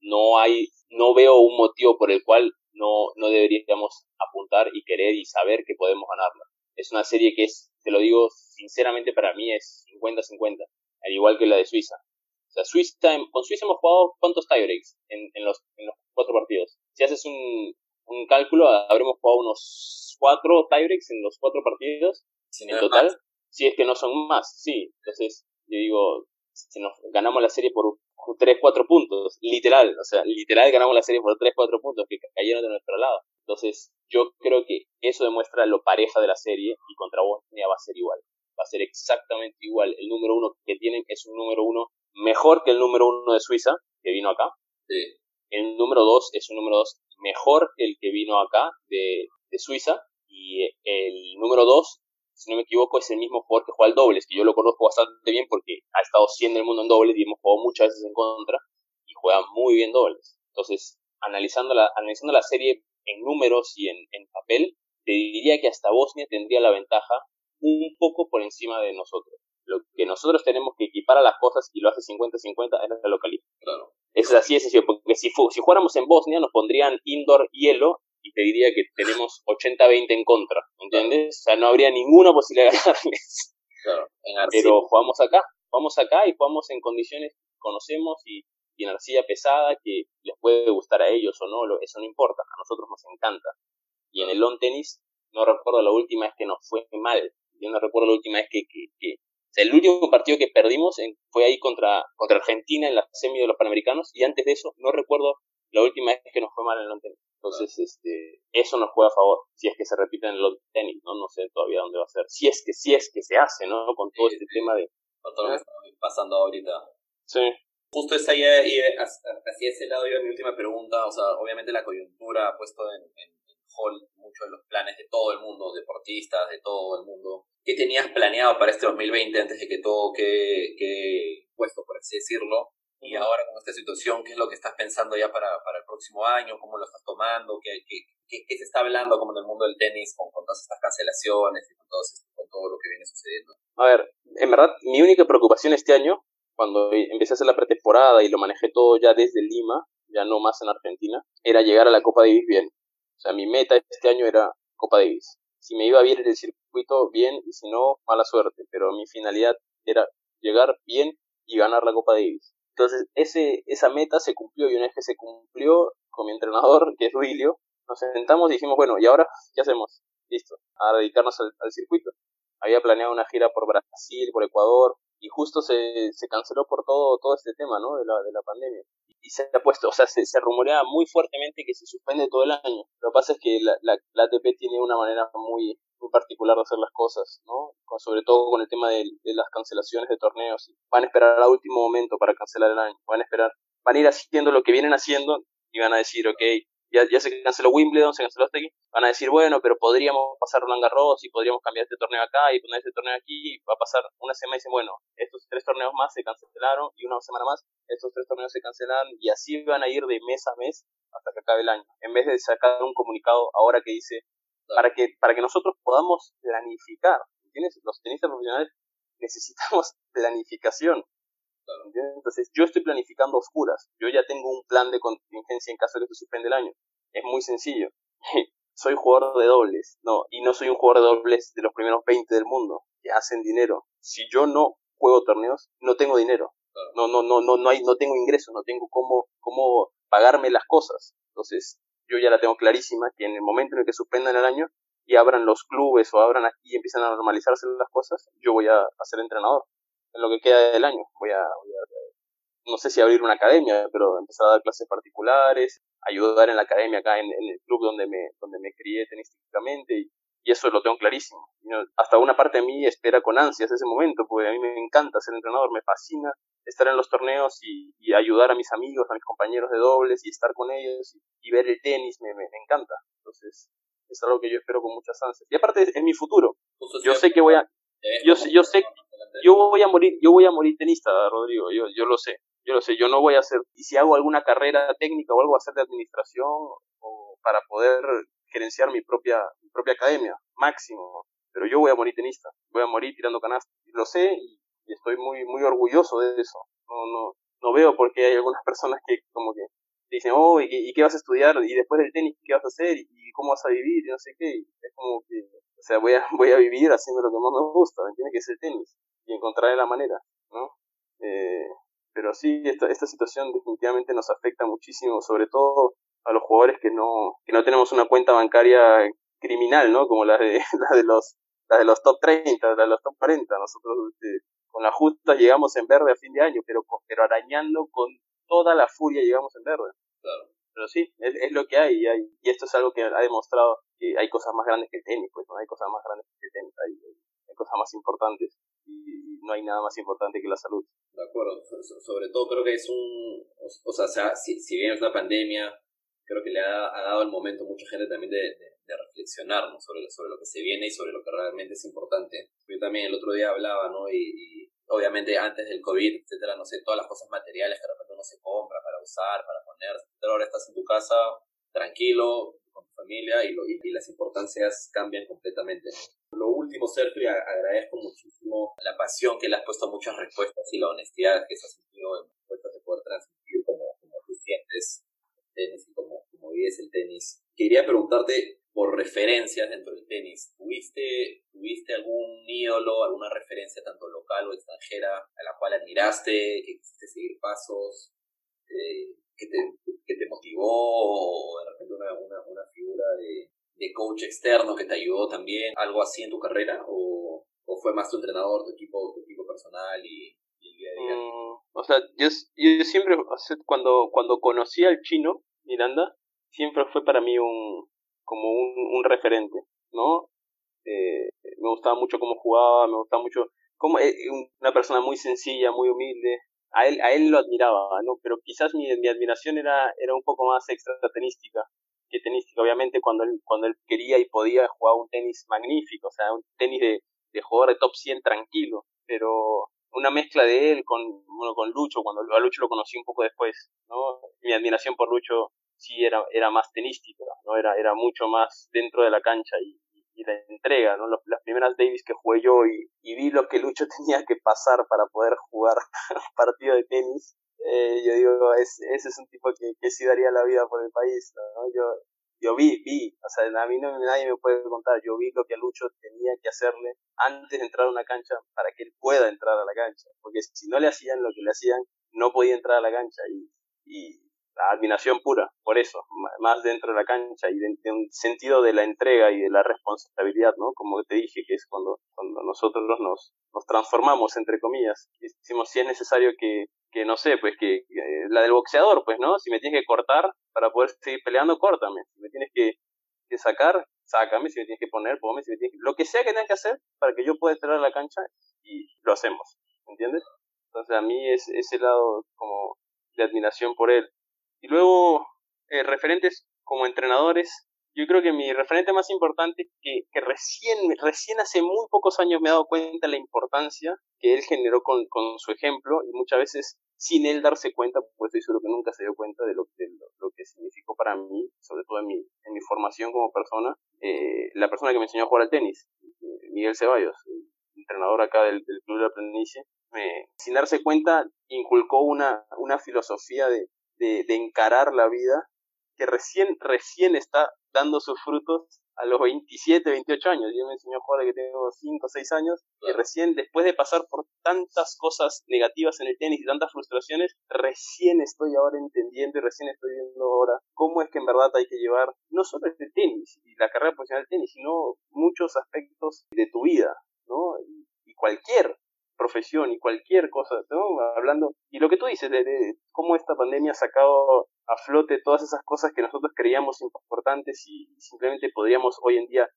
no hay, no veo un motivo por el cual no, no deberíamos apuntar y querer y saber que podemos ganarla. Es una serie que es, te lo digo sinceramente, para mí es 50-50, al igual que la de Suiza. O sea, Suiza, con Suiza hemos jugado cuántos tiebreaks en, en, los, en los cuatro partidos. Si haces un, un cálculo, habremos jugado unos cuatro tiebreaks en los cuatro partidos en total. Si es que no son más, sí. Entonces, yo digo, si nos ganamos la serie por 3, 4 puntos, literal, o sea, literal ganamos la serie por 3, 4 puntos que cayeron de nuestro lado. Entonces, yo creo que eso demuestra lo pareja de la serie y contra Bosnia va a ser igual. Va a ser exactamente igual. El número uno que tienen es un número uno mejor que el número uno de Suiza, que vino acá. Sí. El número dos es un número dos mejor que el que vino acá de, de Suiza. Y el número dos si no me equivoco, es el mismo jugador que juega al dobles, que yo lo conozco bastante bien porque ha estado siendo el mundo en dobles y hemos jugado muchas veces en contra y juega muy bien dobles. Entonces, analizando la, analizando la serie en números y en, en papel, te diría que hasta Bosnia tendría la ventaja un poco por encima de nosotros. Lo que nosotros tenemos que equipar a las cosas y lo hace 50-50 es la localidad. Claro. Es así de sencillo, porque si, si jugáramos en Bosnia nos pondrían indoor hielo y te diría que tenemos 80-20 en contra, ¿entiendes? O sea, no habría ninguna posibilidad de ganarles. Claro, en Pero jugamos acá, jugamos acá y jugamos en condiciones que conocemos y, y, en arcilla pesada que les puede gustar a ellos o no, eso no importa, a nosotros nos encanta. Y en el long tenis, no recuerdo la última vez que nos fue mal, yo no recuerdo la última vez que, que, sea, el último partido que perdimos fue ahí contra, contra Argentina en la semi de los Panamericanos y antes de eso no recuerdo la última vez que nos fue mal en el tenis. Entonces, este, eso nos juega a favor, si es que se repite en el tenis, ¿no? No sé todavía dónde va a ser. Si es que, si es que se hace, ¿no? Con todo este tema de... Con todo lo que está pasando ahorita. Sí. Justo esa idea, y hacia ese lado iba mi última pregunta, o sea, obviamente la coyuntura ha puesto en, en, hold muchos de los planes de todo el mundo, deportistas, de todo el mundo. ¿Qué tenías planeado para este 2020 antes de que todo quede, quede puesto, por así decirlo? Y ahora con esta situación, ¿qué es lo que estás pensando ya para, para el próximo año? ¿Cómo lo estás tomando? ¿Qué, qué, qué, se está hablando como en el mundo del tenis con, con todas estas cancelaciones y con todo, con todo lo que viene sucediendo? A ver, en verdad, mi única preocupación este año, cuando empecé a hacer la pretemporada y lo manejé todo ya desde Lima, ya no más en Argentina, era llegar a la Copa Davis bien. O sea, mi meta este año era Copa Davis. Si me iba bien en el circuito, bien, y si no, mala suerte. Pero mi finalidad era llegar bien y ganar la Copa Davis. Entonces, ese, esa meta se cumplió y una vez que se cumplió con mi entrenador, que es Duilio, nos sentamos y dijimos, bueno, ¿y ahora qué hacemos? Listo, a dedicarnos al, circuito. Había planeado una gira por Brasil, por Ecuador, y justo se, se canceló por todo, todo este tema, ¿no? De la, de la pandemia. Y se ha puesto, o sea, se, se rumorea muy fuertemente que se suspende todo el año. Lo que pasa es que la, la, ATP tiene una manera muy, muy particular de hacer las cosas, ¿no? sobre todo con el tema de, las cancelaciones de torneos. Van a esperar al último momento para cancelar el año, van a esperar, van a ir haciendo lo que vienen haciendo y van a decir, ok, ya, ya se canceló Wimbledon, se canceló este van a decir, bueno, pero podríamos pasar Roland Garros y podríamos cambiar este torneo acá y poner este torneo aquí, y va a pasar una semana y dicen, bueno, estos tres torneos más se cancelaron y una semana más estos tres torneos se cancelaron y así van a ir de mes a mes hasta que acabe el año. En vez de sacar un comunicado ahora que dice, para que, para que nosotros podamos planificar. ¿Entiendes? Los tenistas profesionales necesitamos planificación. Entonces, yo estoy planificando oscuras. Yo ya tengo un plan de contingencia en caso de que se suspenda el año. Es muy sencillo. soy jugador de dobles, no, y no soy un jugador de dobles de los primeros 20 del mundo que hacen dinero. Si yo no juego torneos, no tengo dinero. No, no, no, no, no hay, no tengo ingresos, no tengo cómo, cómo pagarme las cosas. Entonces, yo ya la tengo clarísima, que en el momento en el que suspendan el año y abran los clubes o abran aquí y empiezan a normalizarse las cosas, yo voy a, ser entrenador en lo que queda del año. Voy a, no sé si abrir una academia, pero empezar a dar clases particulares, ayudar en la academia acá en, el club donde me, donde me crié tenísticamente y, y eso lo tengo clarísimo. Hasta una parte de mí espera con ansias ese momento, porque a mí me encanta ser entrenador, me fascina estar en los torneos y, ayudar a mis amigos, a mis compañeros de dobles y estar con ellos y, ver el tenis, me, me, encanta. Entonces, es algo que yo espero con muchas ansias. Y aparte es, mi futuro. Yo sé que voy a, yo, yo sé, yo voy a morir, yo voy a morir tenista, Rodrigo, yo, yo lo sé, yo lo sé, yo no voy a hacer, y si hago alguna carrera técnica o algo, hacer de administración o para poder gerenciar mi propia, mi propia academia, máximo, pero yo voy a morir tenista, voy a morir tirando canasta, lo sé y, estoy muy, muy orgulloso de eso, no, no, no veo por qué hay algunas personas que como que dicen, oh, ¿y, qué vas a estudiar? Y después del tenis, ¿qué vas a hacer? ¿Y cómo vas a vivir? Y no sé qué. es como que, o sea, voy a, voy a vivir haciendo lo que más me gusta, ¿me entiendes? Que es el tenis. Y encontraré la manera, ¿no? Eh, pero sí, esta, esta situación definitivamente nos afecta muchísimo, sobre todo a los jugadores que no, que no tenemos una cuenta bancaria criminal, ¿no? Como la de, la de los, la de los top 30, la de los top 40. Nosotros este, con la justa llegamos en verde a fin de año, pero, pero arañando con toda la furia llegamos en verde. Claro. Pero sí, es, es lo que hay y, hay y esto es algo que ha demostrado que hay cosas más grandes que el tenis, pues no hay cosas más grandes que el tenis, hay, hay cosas más importantes no hay nada más importante que la salud. De acuerdo, sobre todo creo que es un, o, sea, si, si bien es pandemia, creo que le ha, ha, dado el momento a mucha gente también de, de, reflexionar sobre, sobre lo que se viene y sobre lo que realmente es importante. Yo también el otro día hablaba, ¿no? y obviamente antes del COVID, etcétera, no sé, todas las cosas materiales que de repente uno se compra para usar, para poner, pero ahora estás en tu casa tranquilo, con tu familia y, y, las importancias cambian completamente. Lo último, Sergio, y agradezco muchísimo la pasión que le has puesto a muchas respuestas y la honestidad que se has sentido en respuestas de poder transmitir como, como tú sientes el tenis y como, como vives el tenis. Quería preguntarte por referencias dentro del tenis. ¿Tuviste, ¿Tuviste algún ídolo, alguna referencia tanto local o extranjera a la cual admiraste, que quisiste seguir pasos, eh, que, te, que te motivó o de repente una, una, figura de, de, coach externo que te ayudó también, algo así en tu carrera o, o fue más tu entrenador, tu equipo, tu equipo personal y, el día a día? Mm, o sea, yo, yo siempre, cuando, cuando conocí al chino, Miranda, siempre fue para mí un, como un, un referente, ¿no? Eh, me gustaba mucho cómo jugaba, me gustaba mucho como eh, una persona muy sencilla, muy humilde. A él, a él lo admiraba, ¿no? Pero quizás mi, mi admiración era, era un poco más extra tenística que tenística. Obviamente cuando él, cuando él quería y podía jugar un tenis magnífico, o sea, un tenis de, de jugador de top 100 tranquilo, pero una mezcla de él con, bueno, con Lucho, cuando a Lucho lo conocí un poco después, ¿no? Mi admiración por Lucho sí era, era más tenística, ¿no? Era, era mucho más dentro de la cancha y, entrega, ¿no? Las primeras Davis que jugué yo y, y, vi lo que Lucho tenía que pasar para poder jugar un partido de tenis, eh, yo digo, es, ese es un tipo que, que sí daría la vida por el país, ¿no? Yo, yo vi, vi, o sea, a mí no, nadie me puede contar, yo vi lo que Lucho tenía que hacerle antes de entrar a una cancha para que él pueda entrar a la cancha, porque si no le hacían lo que le hacían, no podía entrar a la cancha y, y la admiración pura, por eso, más dentro de la cancha y de, un sentido de la entrega y de la responsabilidad, ¿no? Como te dije, que es cuando, cuando nosotros nos, nos transformamos, entre comillas, y decimos si es necesario que, que no sé, pues que, la del boxeador, pues, ¿no? Si me tienes que cortar para poder seguir peleando, córtame. Si me tienes que, que sacar, sácame. Si me tienes que poner, ponme. Si me tienes que... Lo que sea que tengas que hacer para que yo pueda entrar a la cancha y lo hacemos, ¿entiendes? Entonces a mí es ese lado como de admiración por él. Y luego, eh, referentes como entrenadores, yo creo que mi referente más importante, que, que recién, recién hace muy pocos años me he dado cuenta de la importancia que él generó con, con su ejemplo y muchas veces sin él darse cuenta, pues estoy seguro que nunca se dio cuenta de lo, de lo, que significó para mí, sobre todo en mi, en mi formación como persona, eh, la persona que me enseñó a jugar al tenis, eh, Miguel Ceballos, entrenador acá del, Club de la Planicie, sin darse cuenta inculcó una, una filosofía de, de, de encarar la vida que recién, recién está dando sus frutos a los 27, 28 años. Yo me enseñó a jugar que tengo 5, 6 años, y recién después de pasar por tantas cosas negativas en el tenis y tantas frustraciones, recién estoy ahora entendiendo y recién estoy viendo ahora cómo es que en verdad hay que llevar no solo el tenis y la carrera profesional del tenis, sino muchos aspectos de tu vida, ¿no? Y, y cualquier profesión y cualquier cosa. Hablando, y lo que tú dices, de, de, cómo esta pandemia ha sacado a flote todas esas cosas que nosotros creíamos importantes y simplemente podríamos hoy en día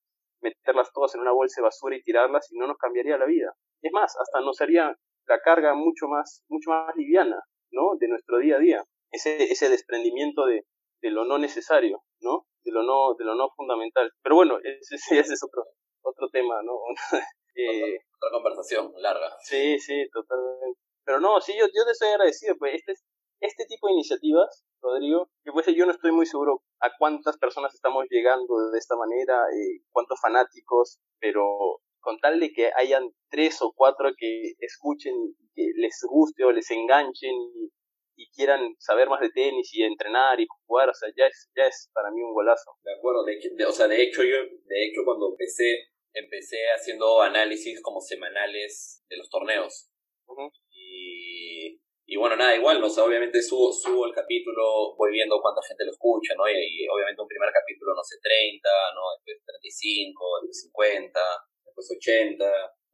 meterlas todas en una bolsa de basura y tirarlas y no nos cambiaría la vida. Es más, hasta nos haría la carga mucho más, mucho más liviana, ¿no? De nuestro día a día. Ese, ese desprendimiento de, de lo no necesario, ¿no? de lo no, de lo no fundamental. Pero bueno, ese, ese es otro, otro tema, ¿no? eh, otra, conversación larga. Sí, sí, totalmente. Pero no, sí, yo, yo te estoy agradecido, pues este, este tipo de iniciativas, Rodrigo, que pues yo no estoy muy seguro a cuántas personas estamos llegando de esta manera, eh, cuántos fanáticos, pero con tal de que hayan tres o cuatro que escuchen y que les guste o les enganchen y, y quieran saber más de tenis y entrenar y jugar, o sea, ya es, ya es para mí un golazo. De acuerdo, de, o sea, de hecho yo, de hecho cuando empecé, empecé haciendo análisis como semanales de los torneos. Y y bueno, nada, igual, ¿no? O obviamente subo, subo el capítulo, voy viendo cuánta gente lo escucha, ¿no? Y, obviamente un primer capítulo, no sé, 30, ¿no? Después 35, después 50, después 80,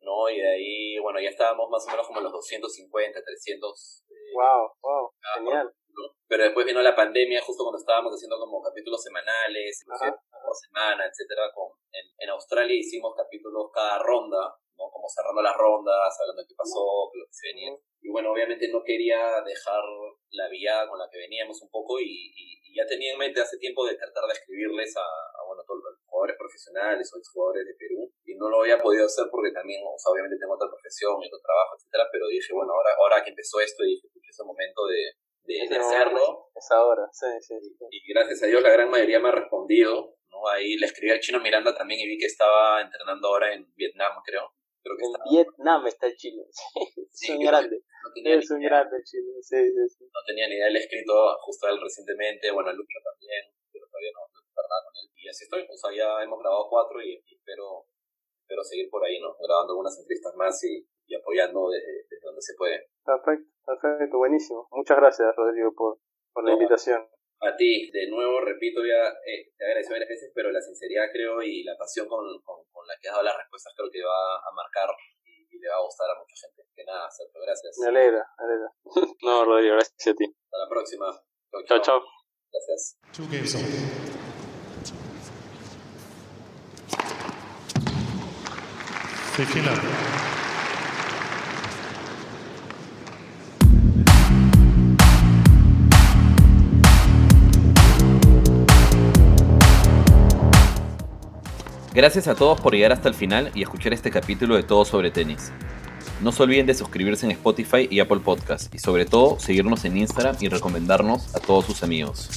¿no? Y de ahí, bueno, ya estábamos más o menos como en los 250, 300. wow, wow, genial. Pero después vino la pandemia, justo cuando estábamos haciendo como capítulos semanales, por semana, etcétera. Con, en, en Australia hicimos capítulos cada ronda, ¿no? Como cerrando las rondas, hablando de qué pasó, lo que se venía. Y bueno, obviamente no quería dejar la vía con la que veníamos un poco y, ya tenía en mente hace tiempo de tratar de escribirles a, bueno, todos los jugadores profesionales o exjugadores de Perú y no lo había podido hacer porque también, o sea, obviamente tengo otra profesión y otro trabajo, etcétera, pero dije, bueno, ahora, ahora que empezó esto, dije, pues es el momento de, de, hacerlo. Es ahora, sí, sí, Y gracias a Dios la gran mayoría me ha respondido, ¿no? Ahí le escribí al chino Miranda también y vi que estaba entrenando ahora en Vietnam, creo en Vietnam está el chino. es un grande. es un grande el chino. Sí, sí, sí. No tenía ni idea, él escrito justo a él recientemente, bueno, Lucha también, pero todavía no, no nada con él. Y así estoy, o sea, ya hemos grabado cuatro y, espero, espero seguir por ahí, ¿no? Grabando algunas entrevistas más y, y apoyando desde, desde, donde se puede. Perfecto, perfecto, buenísimo. Muchas gracias, Rodrigo, por, por la invitación. A ti, de nuevo, repito, ya eh, te agradezco varias veces, pero la sinceridad creo y la pasión con, con, con, la que has dado las respuestas creo que va a marcar y, le va a gustar a mucha gente. Que nada, Sergio, gracias. Me alegra, me alegra. no, Rodrigo, gracias a ti. Hasta la próxima. Chao, chao. Gracias. Two Gracias a todos por llegar hasta el final y escuchar este capítulo de Todo sobre Tenis. No se olviden de suscribirse en Spotify y Apple Podcast y sobre todo seguirnos en Instagram y recomendarnos a todos sus amigos.